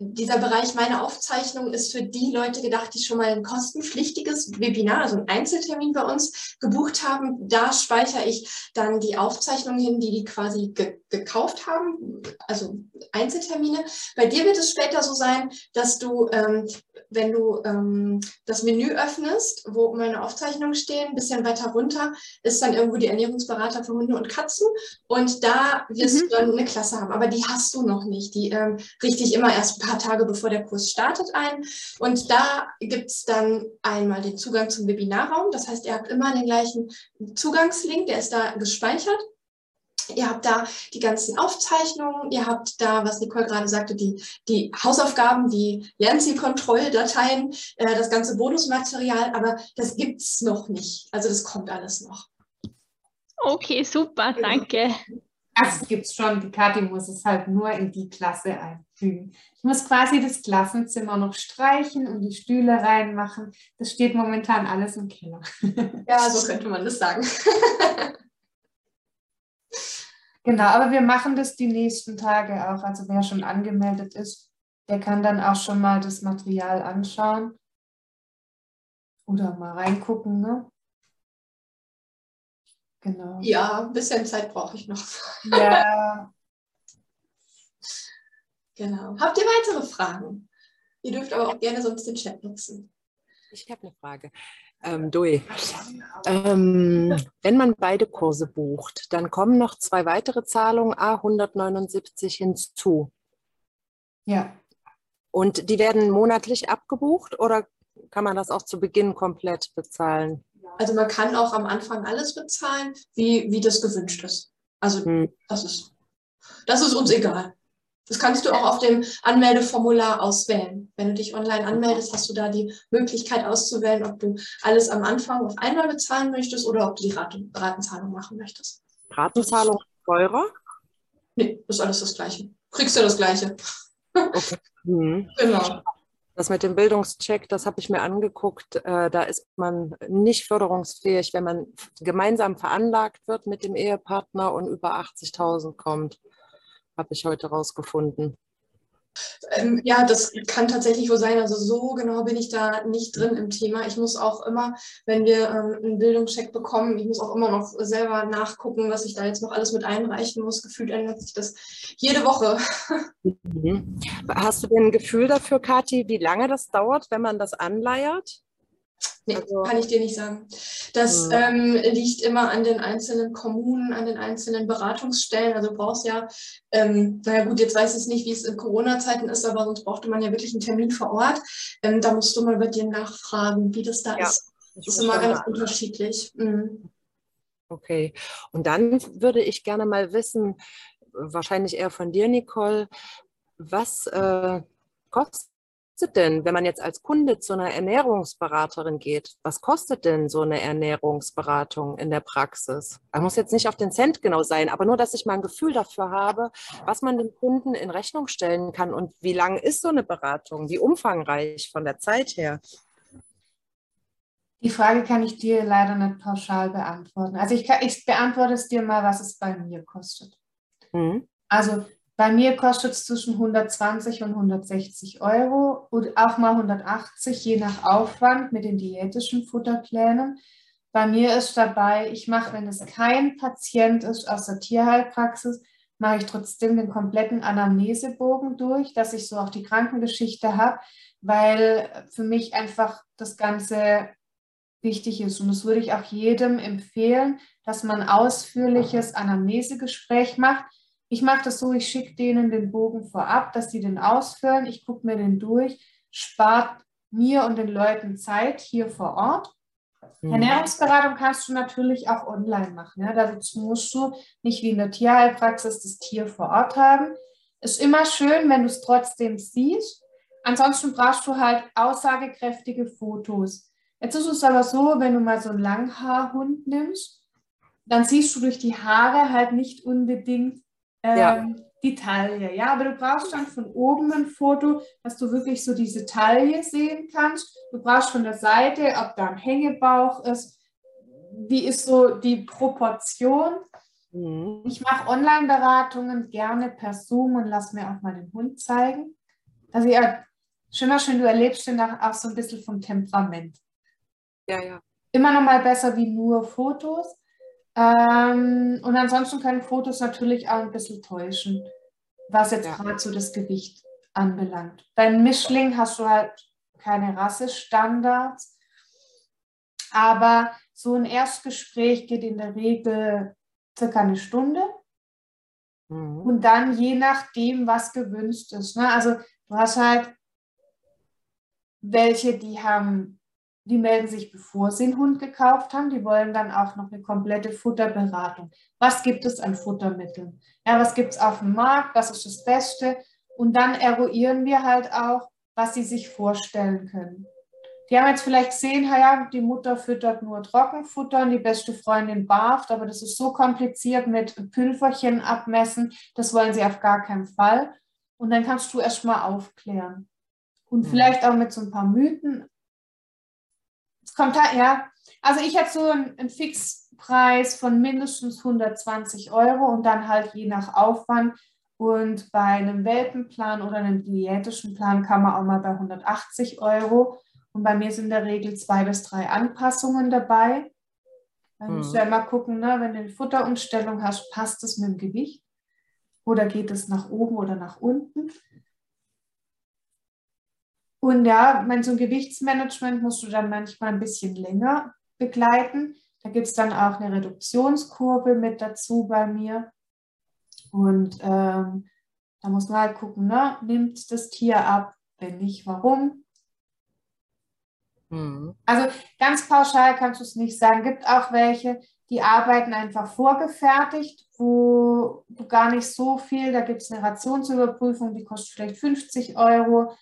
dieser Bereich meine Aufzeichnung ist für die Leute gedacht, die schon mal ein kostenpflichtiges Webinar, also einen Einzeltermin bei uns gebucht haben. Da speichere ich dann die Aufzeichnungen hin, die die quasi ge gekauft haben, also Einzeltermine. Bei dir wird es später so sein, dass du, ähm, wenn du ähm, das Menü öffnest, wo meine Aufzeichnungen stehen, ein bisschen weiter runter, ist dann irgendwo die Ernährungsberater für Hunde und Katzen. Und da wirst mhm. du dann eine Klasse haben. Aber die hast du noch nicht. Die ähm, richte ich immer erst ein paar Tage bevor der Kurs startet ein. Und da gibt es dann einmal den Zugang zum Webinarraum. Das heißt, ihr habt immer den gleichen Zugangslink, der ist da gespeichert. Ihr habt da die ganzen Aufzeichnungen, ihr habt da, was Nicole gerade sagte, die, die Hausaufgaben, die Lernzielkontrolldateien, äh, das ganze Bonusmaterial, aber das gibt es noch nicht. Also das kommt alles noch. Okay, super, genau. danke. Das gibt es schon, die Kathi muss es halt nur in die Klasse einfügen. Ich muss quasi das Klassenzimmer noch streichen und die Stühle reinmachen. Das steht momentan alles im Keller. Ja, so könnte man das sagen. Genau, aber wir machen das die nächsten Tage auch. Also wer schon angemeldet ist, der kann dann auch schon mal das Material anschauen oder mal reingucken. Ne? Genau. Ja, ein bisschen Zeit brauche ich noch. Ja. genau. Habt ihr weitere Fragen? Ihr dürft aber auch gerne sonst den Chat nutzen. Ich habe eine Frage. Ähm, Doi, ähm, wenn man beide Kurse bucht, dann kommen noch zwei weitere Zahlungen A179 hinzu. Ja. Und die werden monatlich abgebucht oder kann man das auch zu Beginn komplett bezahlen? Also man kann auch am Anfang alles bezahlen, wie, wie das gewünscht ist. Also hm. das ist das ist uns egal. Das kannst du auch auf dem Anmeldeformular auswählen. Wenn du dich online anmeldest, hast du da die Möglichkeit auszuwählen, ob du alles am Anfang auf einmal bezahlen möchtest oder ob du die Raten, Ratenzahlung machen möchtest. Ratenzahlung teurer? Nee, ist alles das Gleiche. Kriegst du das Gleiche. Okay. Mhm. Genau. Das mit dem Bildungscheck, das habe ich mir angeguckt. Äh, da ist man nicht förderungsfähig, wenn man gemeinsam veranlagt wird mit dem Ehepartner und über 80.000 kommt habe ich heute rausgefunden. Ähm, ja, das kann tatsächlich wohl sein. Also so genau bin ich da nicht drin im Thema. Ich muss auch immer, wenn wir ähm, einen Bildungscheck bekommen, ich muss auch immer noch selber nachgucken, was ich da jetzt noch alles mit einreichen muss. Gefühlt ändert sich das jede Woche. Mhm. Hast du denn ein Gefühl dafür, Kathi, wie lange das dauert, wenn man das anleiert? Nee, also, kann ich dir nicht sagen. Das ja. ähm, liegt immer an den einzelnen Kommunen, an den einzelnen Beratungsstellen. Also du brauchst ja, ähm, naja gut, jetzt weiß ich nicht, wie es in Corona-Zeiten ist, aber sonst brauchte man ja wirklich einen Termin vor Ort. Ähm, da musst du mal bei dir nachfragen, wie das da ja, ist. Das ist immer ganz unterschiedlich. Mhm. Okay, und dann würde ich gerne mal wissen, wahrscheinlich eher von dir, Nicole, was äh, kostet kostet denn, wenn man jetzt als Kunde zu einer Ernährungsberaterin geht, was kostet denn so eine Ernährungsberatung in der Praxis? Das muss jetzt nicht auf den Cent genau sein, aber nur, dass ich mal ein Gefühl dafür habe, was man dem Kunden in Rechnung stellen kann und wie lang ist so eine Beratung, wie umfangreich von der Zeit her? Die Frage kann ich dir leider nicht pauschal beantworten. Also ich, kann, ich beantworte es dir mal, was es bei mir kostet. Mhm. Also bei mir kostet es zwischen 120 und 160 Euro und auch mal 180, je nach Aufwand mit den diätischen Futterplänen. Bei mir ist dabei, ich mache, wenn es kein Patient ist aus der Tierheilpraxis, mache ich trotzdem den kompletten Anamnesebogen durch, dass ich so auch die Krankengeschichte habe, weil für mich einfach das Ganze wichtig ist. Und das würde ich auch jedem empfehlen, dass man ausführliches Anamnesegespräch macht, ich mache das so, ich schicke denen den Bogen vorab, dass sie den ausfüllen. Ich gucke mir den durch, spart mir und den Leuten Zeit hier vor Ort. Mhm. Ernährungsberatung kannst du natürlich auch online machen. Ja? Dazu musst du nicht wie in der Tierheilpraxis das Tier vor Ort haben. Ist immer schön, wenn du es trotzdem siehst. Ansonsten brauchst du halt aussagekräftige Fotos. Jetzt ist es aber so, wenn du mal so einen Langhaarhund nimmst, dann siehst du durch die Haare halt nicht unbedingt ähm, ja. die Taille. Ja, aber du brauchst dann von oben ein Foto, dass du wirklich so diese Taille sehen kannst. Du brauchst von der Seite, ob da ein Hängebauch ist, wie ist so die Proportion. Mhm. Ich mache Online-Beratungen gerne per Zoom und lass mir auch mal den Hund zeigen. Also ja, schon mal schön, du erlebst den auch so ein bisschen vom Temperament. Ja, ja. Immer noch mal besser wie nur Fotos. Ähm, und ansonsten können Fotos natürlich auch ein bisschen täuschen, was jetzt ja. gerade so das Gewicht anbelangt. Beim Mischling hast du halt keine Rassestandards, aber so ein Erstgespräch geht in der Regel circa eine Stunde. Mhm. Und dann je nachdem, was gewünscht ist. Ne? Also du hast halt welche, die haben, die melden sich, bevor sie einen Hund gekauft haben. Die wollen dann auch noch eine komplette Futterberatung. Was gibt es an Futtermitteln? Ja, was gibt es auf dem Markt? Was ist das Beste? Und dann eruieren wir halt auch, was sie sich vorstellen können. Die haben jetzt vielleicht gesehen, ja, die Mutter füttert nur Trockenfutter und die beste Freundin barft, aber das ist so kompliziert mit Pülverchen abmessen, das wollen sie auf gar keinen Fall. Und dann kannst du erst mal aufklären. Und mhm. vielleicht auch mit so ein paar Mythen. Kommt da, ja, also ich habe so einen, einen Fixpreis von mindestens 120 Euro und dann halt je nach Aufwand. Und bei einem Welpenplan oder einem diätischen Plan kann man auch mal bei 180 Euro. Und bei mir sind in der Regel zwei bis drei Anpassungen dabei. Dann musst du ja immer gucken, ne, wenn du eine Futterumstellung hast, passt es mit dem Gewicht oder geht es nach oben oder nach unten. Und ja, mein, so ein Gewichtsmanagement musst du dann manchmal ein bisschen länger begleiten. Da gibt es dann auch eine Reduktionskurve mit dazu bei mir. Und ähm, da muss man halt gucken, ne? nimmt das Tier ab? Wenn nicht, warum? Mhm. Also ganz pauschal kannst du es nicht sagen. Gibt auch welche, die arbeiten einfach vorgefertigt, wo du gar nicht so viel, da gibt es eine Rationsüberprüfung, die kostet vielleicht 50 Euro.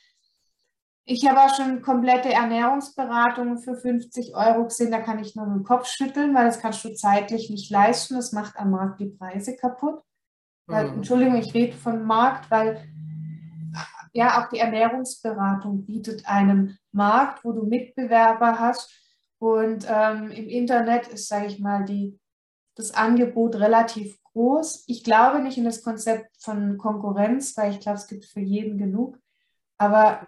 Ich habe auch schon komplette Ernährungsberatungen für 50 Euro gesehen, da kann ich nur dem Kopf schütteln, weil das kannst du zeitlich nicht leisten. Das macht am Markt die Preise kaputt. Weil, mhm. Entschuldigung, ich rede von Markt, weil ja auch die Ernährungsberatung bietet einen Markt, wo du Mitbewerber hast. Und ähm, im Internet ist, sage ich mal, die, das Angebot relativ groß. Ich glaube nicht in das Konzept von Konkurrenz, weil ich glaube, es gibt für jeden genug. Aber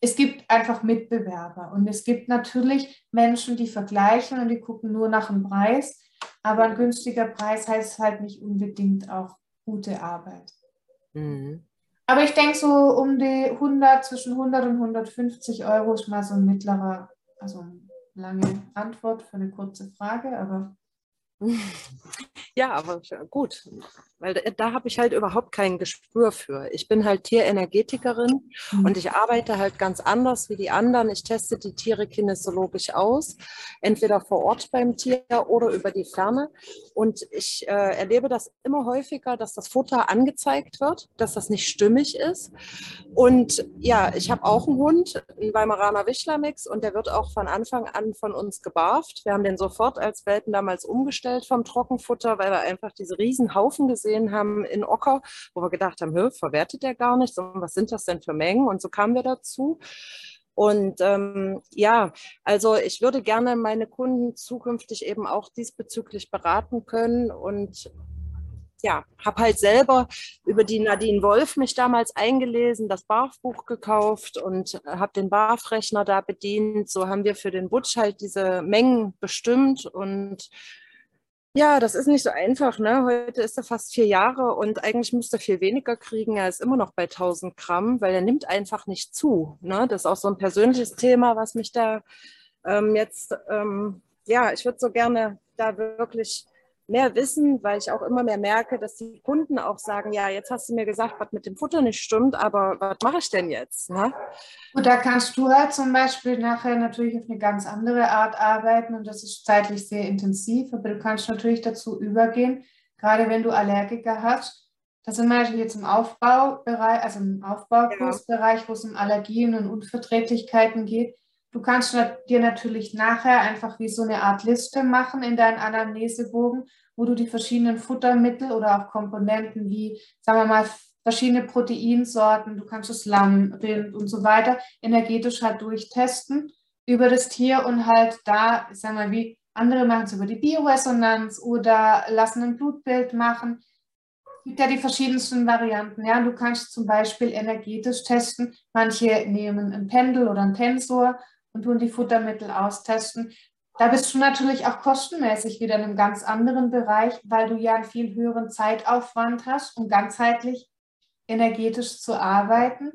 es gibt einfach Mitbewerber und es gibt natürlich Menschen, die vergleichen und die gucken nur nach dem Preis. Aber ein günstiger Preis heißt halt nicht unbedingt auch gute Arbeit. Mhm. Aber ich denke so um die 100, zwischen 100 und 150 Euro ist mal so ein mittlerer, also eine lange Antwort für eine kurze Frage, aber ja, aber gut, weil da, habe ich halt überhaupt kein Gespür für. Ich bin halt Tierenergetikerin mhm. und ich arbeite halt ganz anders wie die anderen. Ich teste die Tiere kinesiologisch aus, entweder vor Ort beim Tier oder über die Ferne. Und ich äh, erlebe das immer häufiger, dass das Futter angezeigt wird, dass das nicht stimmig ist. Und ja, ich habe auch einen Hund, einen Weimaraner Wischlermix, und der wird auch von Anfang an von uns gebarft. Wir haben den sofort als Welpen damals umgestellt umgestellt vom Trockenfutter, weil wir einfach diese riesen Haufen gesehen haben in Ocker, wo wir gedacht haben, verwertet der gar nicht, sondern was sind das denn für Mengen? Und so kamen wir dazu. Und ähm, ja, also ich würde gerne meine Kunden zukünftig eben auch diesbezüglich beraten können und ja, habe halt selber über die Nadine Wolf mich damals eingelesen, das BAF-Buch gekauft und habe den BAF-Rechner da bedient. So haben wir für den Butch halt diese Mengen bestimmt und ja, das ist nicht so einfach. Ne? Heute ist er fast vier Jahre und eigentlich müsste er viel weniger kriegen. Er ist immer noch bei 1000 Gramm, weil er nimmt einfach nicht zu. Ne? Das ist auch so ein persönliches Thema, was mich da ähm, jetzt, ähm, ja, ich würde so gerne da wirklich mehr wissen, weil ich auch immer mehr merke, dass die Kunden auch sagen, ja, jetzt hast du mir gesagt, was mit dem Futter nicht stimmt, aber was mache ich denn jetzt? Ne? Und da kannst du halt zum Beispiel nachher natürlich auf eine ganz andere Art arbeiten und das ist zeitlich sehr intensiv, aber du kannst natürlich dazu übergehen, gerade wenn du Allergiker hast, da sind wir jetzt im Aufbaubereich, also im Aufbaukursbereich, wo es um Allergien und Unverträglichkeiten geht, Du kannst dir natürlich nachher einfach wie so eine Art Liste machen in deinen Anamnesebogen, wo du die verschiedenen Futtermittel oder auch Komponenten wie, sagen wir mal, verschiedene Proteinsorten, du kannst das Lamm, Rind und so weiter energetisch halt durchtesten über das Tier und halt da, sagen wir mal, wie andere machen es über die Bioresonanz oder lassen ein Blutbild machen. gibt ja die verschiedensten Varianten. Ja, du kannst zum Beispiel energetisch testen. Manche nehmen ein Pendel oder einen Tensor und tun die Futtermittel austesten. Da bist du natürlich auch kostenmäßig wieder in einem ganz anderen Bereich, weil du ja einen viel höheren Zeitaufwand hast, um ganzheitlich energetisch zu arbeiten.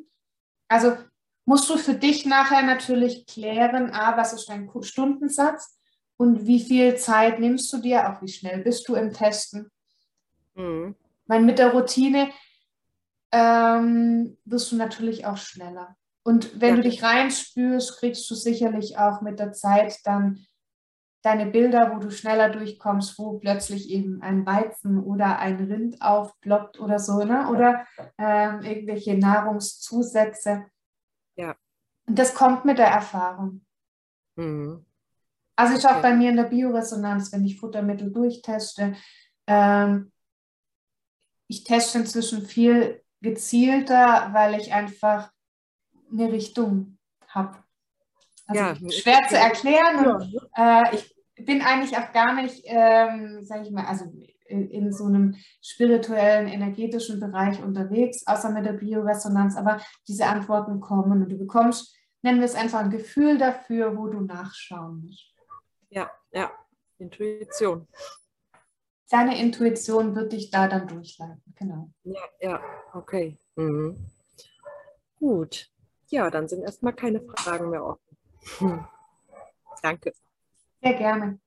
Also musst du für dich nachher natürlich klären, a, was ist dein Stundensatz und wie viel Zeit nimmst du dir, auch wie schnell bist du im Testen. Mhm. Weil mit der Routine ähm, wirst du natürlich auch schneller. Und wenn ja. du dich reinspürst, kriegst du sicherlich auch mit der Zeit dann deine Bilder, wo du schneller durchkommst, wo plötzlich eben ein Weizen oder ein Rind aufploppt oder so, ne? oder ähm, irgendwelche Nahrungszusätze. Ja. Und das kommt mit der Erfahrung. Mhm. Also ich okay. auch bei mir in der Bioresonanz, wenn ich Futtermittel durchteste, ähm, ich teste inzwischen viel gezielter, weil ich einfach eine Richtung habe. Also ja, schwer zu erklären. Und, äh, ich bin eigentlich auch gar nicht, ähm, sage ich mal, also in, in, so einem spirituellen, energetischen Bereich unterwegs, außer mit der Bioresonanz. Aber diese Antworten kommen und du bekommst, nennen wir es einfach ein Gefühl dafür, wo du nachschauen musst. Ja, ja, Intuition. Deine Intuition wird dich da dann durchleiten, genau. Ja, ja, okay. Mhm. Gut. Ja, dann sind erstmal keine Fragen mehr offen. Hm. Danke. Sehr gerne.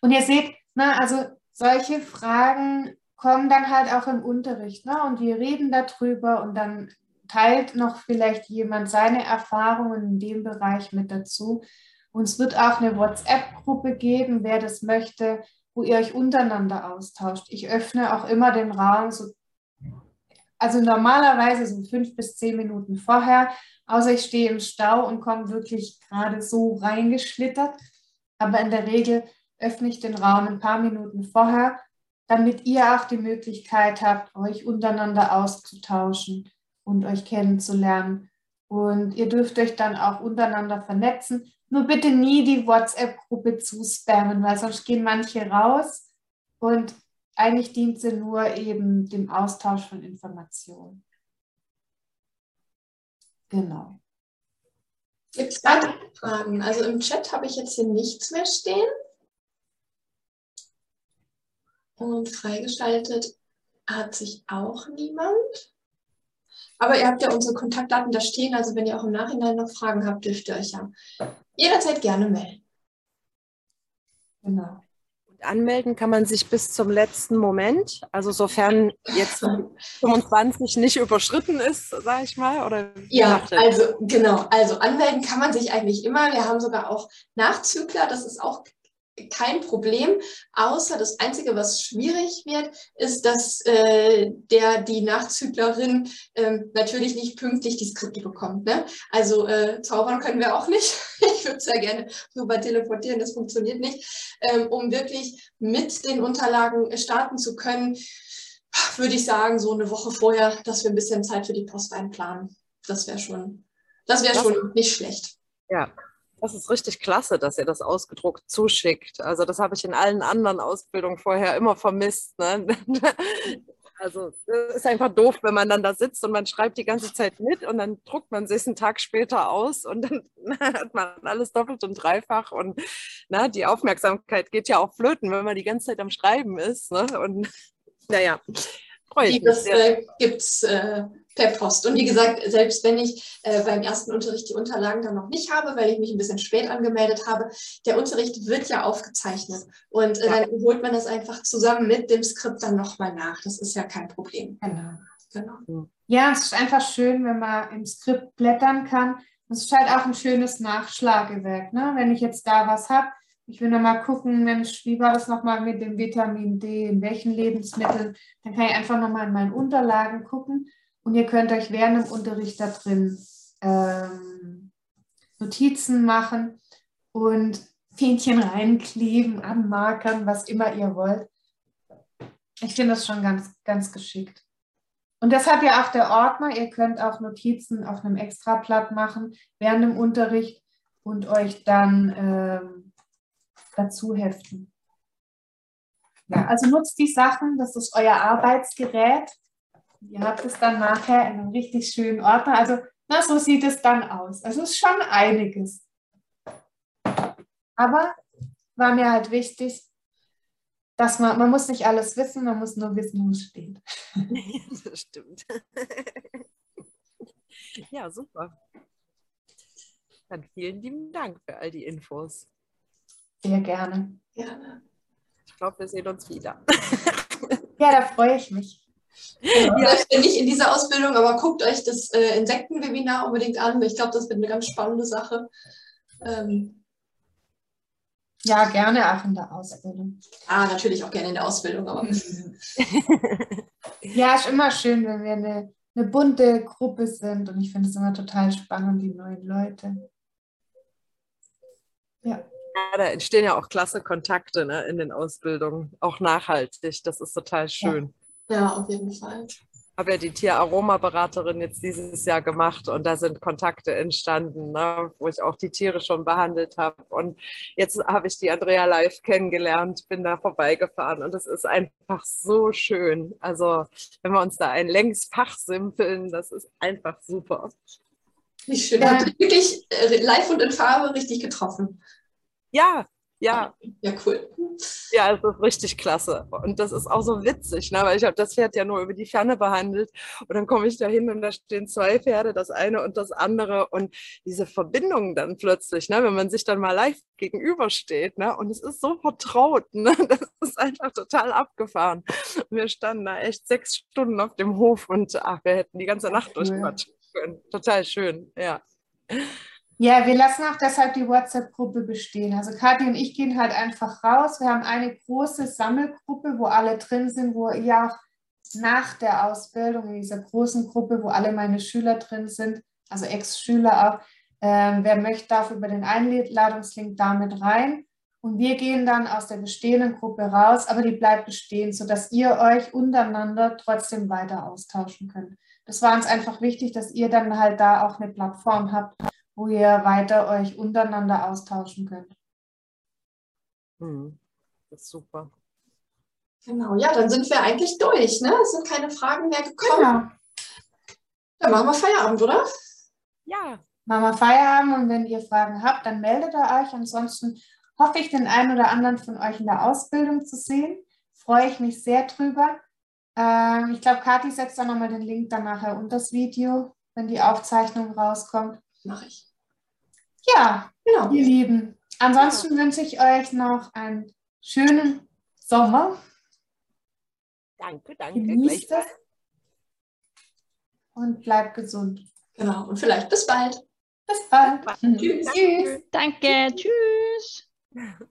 Und ihr seht, na, ne, also solche Fragen kommen dann halt auch im Unterricht. Ne? Und wir reden darüber und dann teilt noch vielleicht jemand seine Erfahrungen in dem Bereich mit dazu. Uns wird auch eine WhatsApp-Gruppe geben, wer das möchte, wo ihr euch untereinander austauscht. Ich öffne auch immer den Raum so, also normalerweise so fünf bis zehn Minuten vorher, außer ich stehe im Stau und komme wirklich gerade so reingeschlittert. Aber in der Regel öffne ich den Raum ein paar Minuten vorher, damit ihr auch die Möglichkeit habt, euch untereinander auszutauschen und euch kennenzulernen. Und ihr dürft euch dann auch untereinander vernetzen. Nur bitte nie die WhatsApp-Gruppe zuspammen, weil sonst gehen manche raus und eigentlich dient sie nur eben dem Austausch von Informationen. Genau. Gibt es weitere Fragen? Also im Chat habe ich jetzt hier nichts mehr stehen. Und freigeschaltet hat sich auch niemand. Aber ihr habt ja unsere Kontaktdaten da stehen, also wenn ihr auch im Nachhinein noch Fragen habt, dürft ihr euch ja jederzeit gerne melden. Genau. Anmelden kann man sich bis zum letzten Moment, also sofern jetzt 25 nicht überschritten ist, sage ich mal, oder? Ja, also genau, also anmelden kann man sich eigentlich immer. Wir haben sogar auch Nachzügler, das ist auch kein Problem, außer das Einzige, was schwierig wird, ist, dass äh, der, die Nachzüglerin äh, natürlich nicht pünktlich die Skripte bekommt. Ne? Also äh, zaubern können wir auch nicht. ich würde sehr gerne super teleportieren, das funktioniert nicht. Ähm, um wirklich mit den Unterlagen starten zu können, würde ich sagen, so eine Woche vorher, dass wir ein bisschen Zeit für die Post einplanen. Das wäre schon, das wäre schon nicht schlecht. Ja, das ist richtig klasse, dass ihr das ausgedruckt zuschickt. Also das habe ich in allen anderen Ausbildungen vorher immer vermisst. Ne? Also es ist einfach doof, wenn man dann da sitzt und man schreibt die ganze Zeit mit und dann druckt man sich einen Tag später aus und dann hat man alles doppelt und dreifach und na, ne, die Aufmerksamkeit geht ja auch flöten, wenn man die ganze Zeit am Schreiben ist. Ne? Und naja, mich. Das äh, gibt es äh, per Post. Und wie gesagt, selbst wenn ich äh, beim ersten Unterricht die Unterlagen dann noch nicht habe, weil ich mich ein bisschen spät angemeldet habe, der Unterricht wird ja aufgezeichnet. Und äh, ja. dann holt man das einfach zusammen mit dem Skript dann nochmal nach. Das ist ja kein Problem. Genau. genau. Ja, es ist einfach schön, wenn man im Skript blättern kann. Es ist halt auch ein schönes Nachschlagewerk. Ne? Wenn ich jetzt da was habe, ich will nochmal gucken, Mensch, wie war das nochmal mit dem Vitamin D, in welchen Lebensmitteln, dann kann ich einfach nochmal in meinen Unterlagen gucken und ihr könnt euch während dem Unterricht da drin ähm, Notizen machen und Fähnchen reinkleben, anmarkern, was immer ihr wollt. Ich finde das schon ganz, ganz geschickt. Und das hat ja auch der Ordner. Ihr könnt auch Notizen auf einem Extrablatt machen während dem Unterricht und euch dann ähm, dazu heften. Ja, also nutzt die Sachen, das ist euer Arbeitsgerät. Ihr habt es dann nachher in einem richtig schönen Ordner. Also, na, so sieht es dann aus. Also, es ist schon einiges. Aber war mir halt wichtig, dass man, man muss nicht alles wissen, man muss nur wissen, wo es steht. das stimmt. ja, super. Dann vielen lieben Dank für all die Infos. Sehr gerne. Gerne. Ich glaube, wir sehen uns wieder. ja, da freue ich mich. Ja. Vielleicht nicht in dieser Ausbildung, aber guckt euch das äh, Insektenwebinar unbedingt an. Ich glaube, das wird eine ganz spannende Sache. Ähm, ja, gerne auch in der Ausbildung. Ah, natürlich auch gerne in der Ausbildung, aber. ja, ist immer schön, wenn wir eine, eine bunte Gruppe sind und ich finde es immer total spannend, die neuen Leute. Ja. Da entstehen ja auch klasse Kontakte ne, in den Ausbildungen, auch nachhaltig. Das ist total schön. Ja, ja auf jeden Fall. Ich habe ja die Tieraromaberaterin jetzt dieses Jahr gemacht und da sind Kontakte entstanden, ne, wo ich auch die Tiere schon behandelt habe. Und jetzt habe ich die Andrea live kennengelernt, bin da vorbeigefahren und es ist einfach so schön. Also, wenn wir uns da ein längs fachsimpeln, das ist einfach super. Wie schön. Ja. Wirklich äh, live und in Farbe richtig getroffen. Ja, ja. Ja, cool. Ja, es ist richtig klasse. Und das ist auch so witzig, ne? weil ich habe das Pferd ja nur über die Ferne behandelt. Und dann komme ich da hin und da stehen zwei Pferde, das eine und das andere. Und diese Verbindung dann plötzlich, ne? wenn man sich dann mal live gegenübersteht. Ne? Und es ist so vertraut. Ne? Das ist einfach total abgefahren. Und wir standen da echt sechs Stunden auf dem Hof und ach, wir hätten die ganze Nacht durchquatschen können. Total schön, ja. Ja, wir lassen auch deshalb die WhatsApp-Gruppe bestehen. Also Kathi und ich gehen halt einfach raus. Wir haben eine große Sammelgruppe, wo alle drin sind, wo ihr auch nach der Ausbildung in dieser großen Gruppe, wo alle meine Schüler drin sind, also Ex-Schüler auch, ähm, wer möchte, darf über den Einladungslink damit rein. Und wir gehen dann aus der bestehenden Gruppe raus, aber die bleibt bestehen, sodass ihr euch untereinander trotzdem weiter austauschen könnt. Das war uns einfach wichtig, dass ihr dann halt da auch eine Plattform habt, wo ihr weiter euch untereinander austauschen könnt. Hm, das ist super. Genau, ja, dann sind wir eigentlich durch. Ne? Es sind keine Fragen mehr gekommen. Genau. Dann machen wir Feierabend, oder? Ja. Machen wir Feierabend und wenn ihr Fragen habt, dann meldet ihr euch. Ansonsten hoffe ich, den einen oder anderen von euch in der Ausbildung zu sehen. Freue ich mich sehr drüber. Ähm, ich glaube, Kathi setzt dann nochmal den Link dann nachher unter das Video, wenn die Aufzeichnung rauskommt. Mache ich. Ja, genau. ihr Lieben. Ansonsten ja. wünsche ich euch noch einen schönen Sommer. Danke, danke. Genießt es. Und bleibt gesund. Genau. Und vielleicht bis bald. Bis bald. Tschüss. Danke. Tschüss.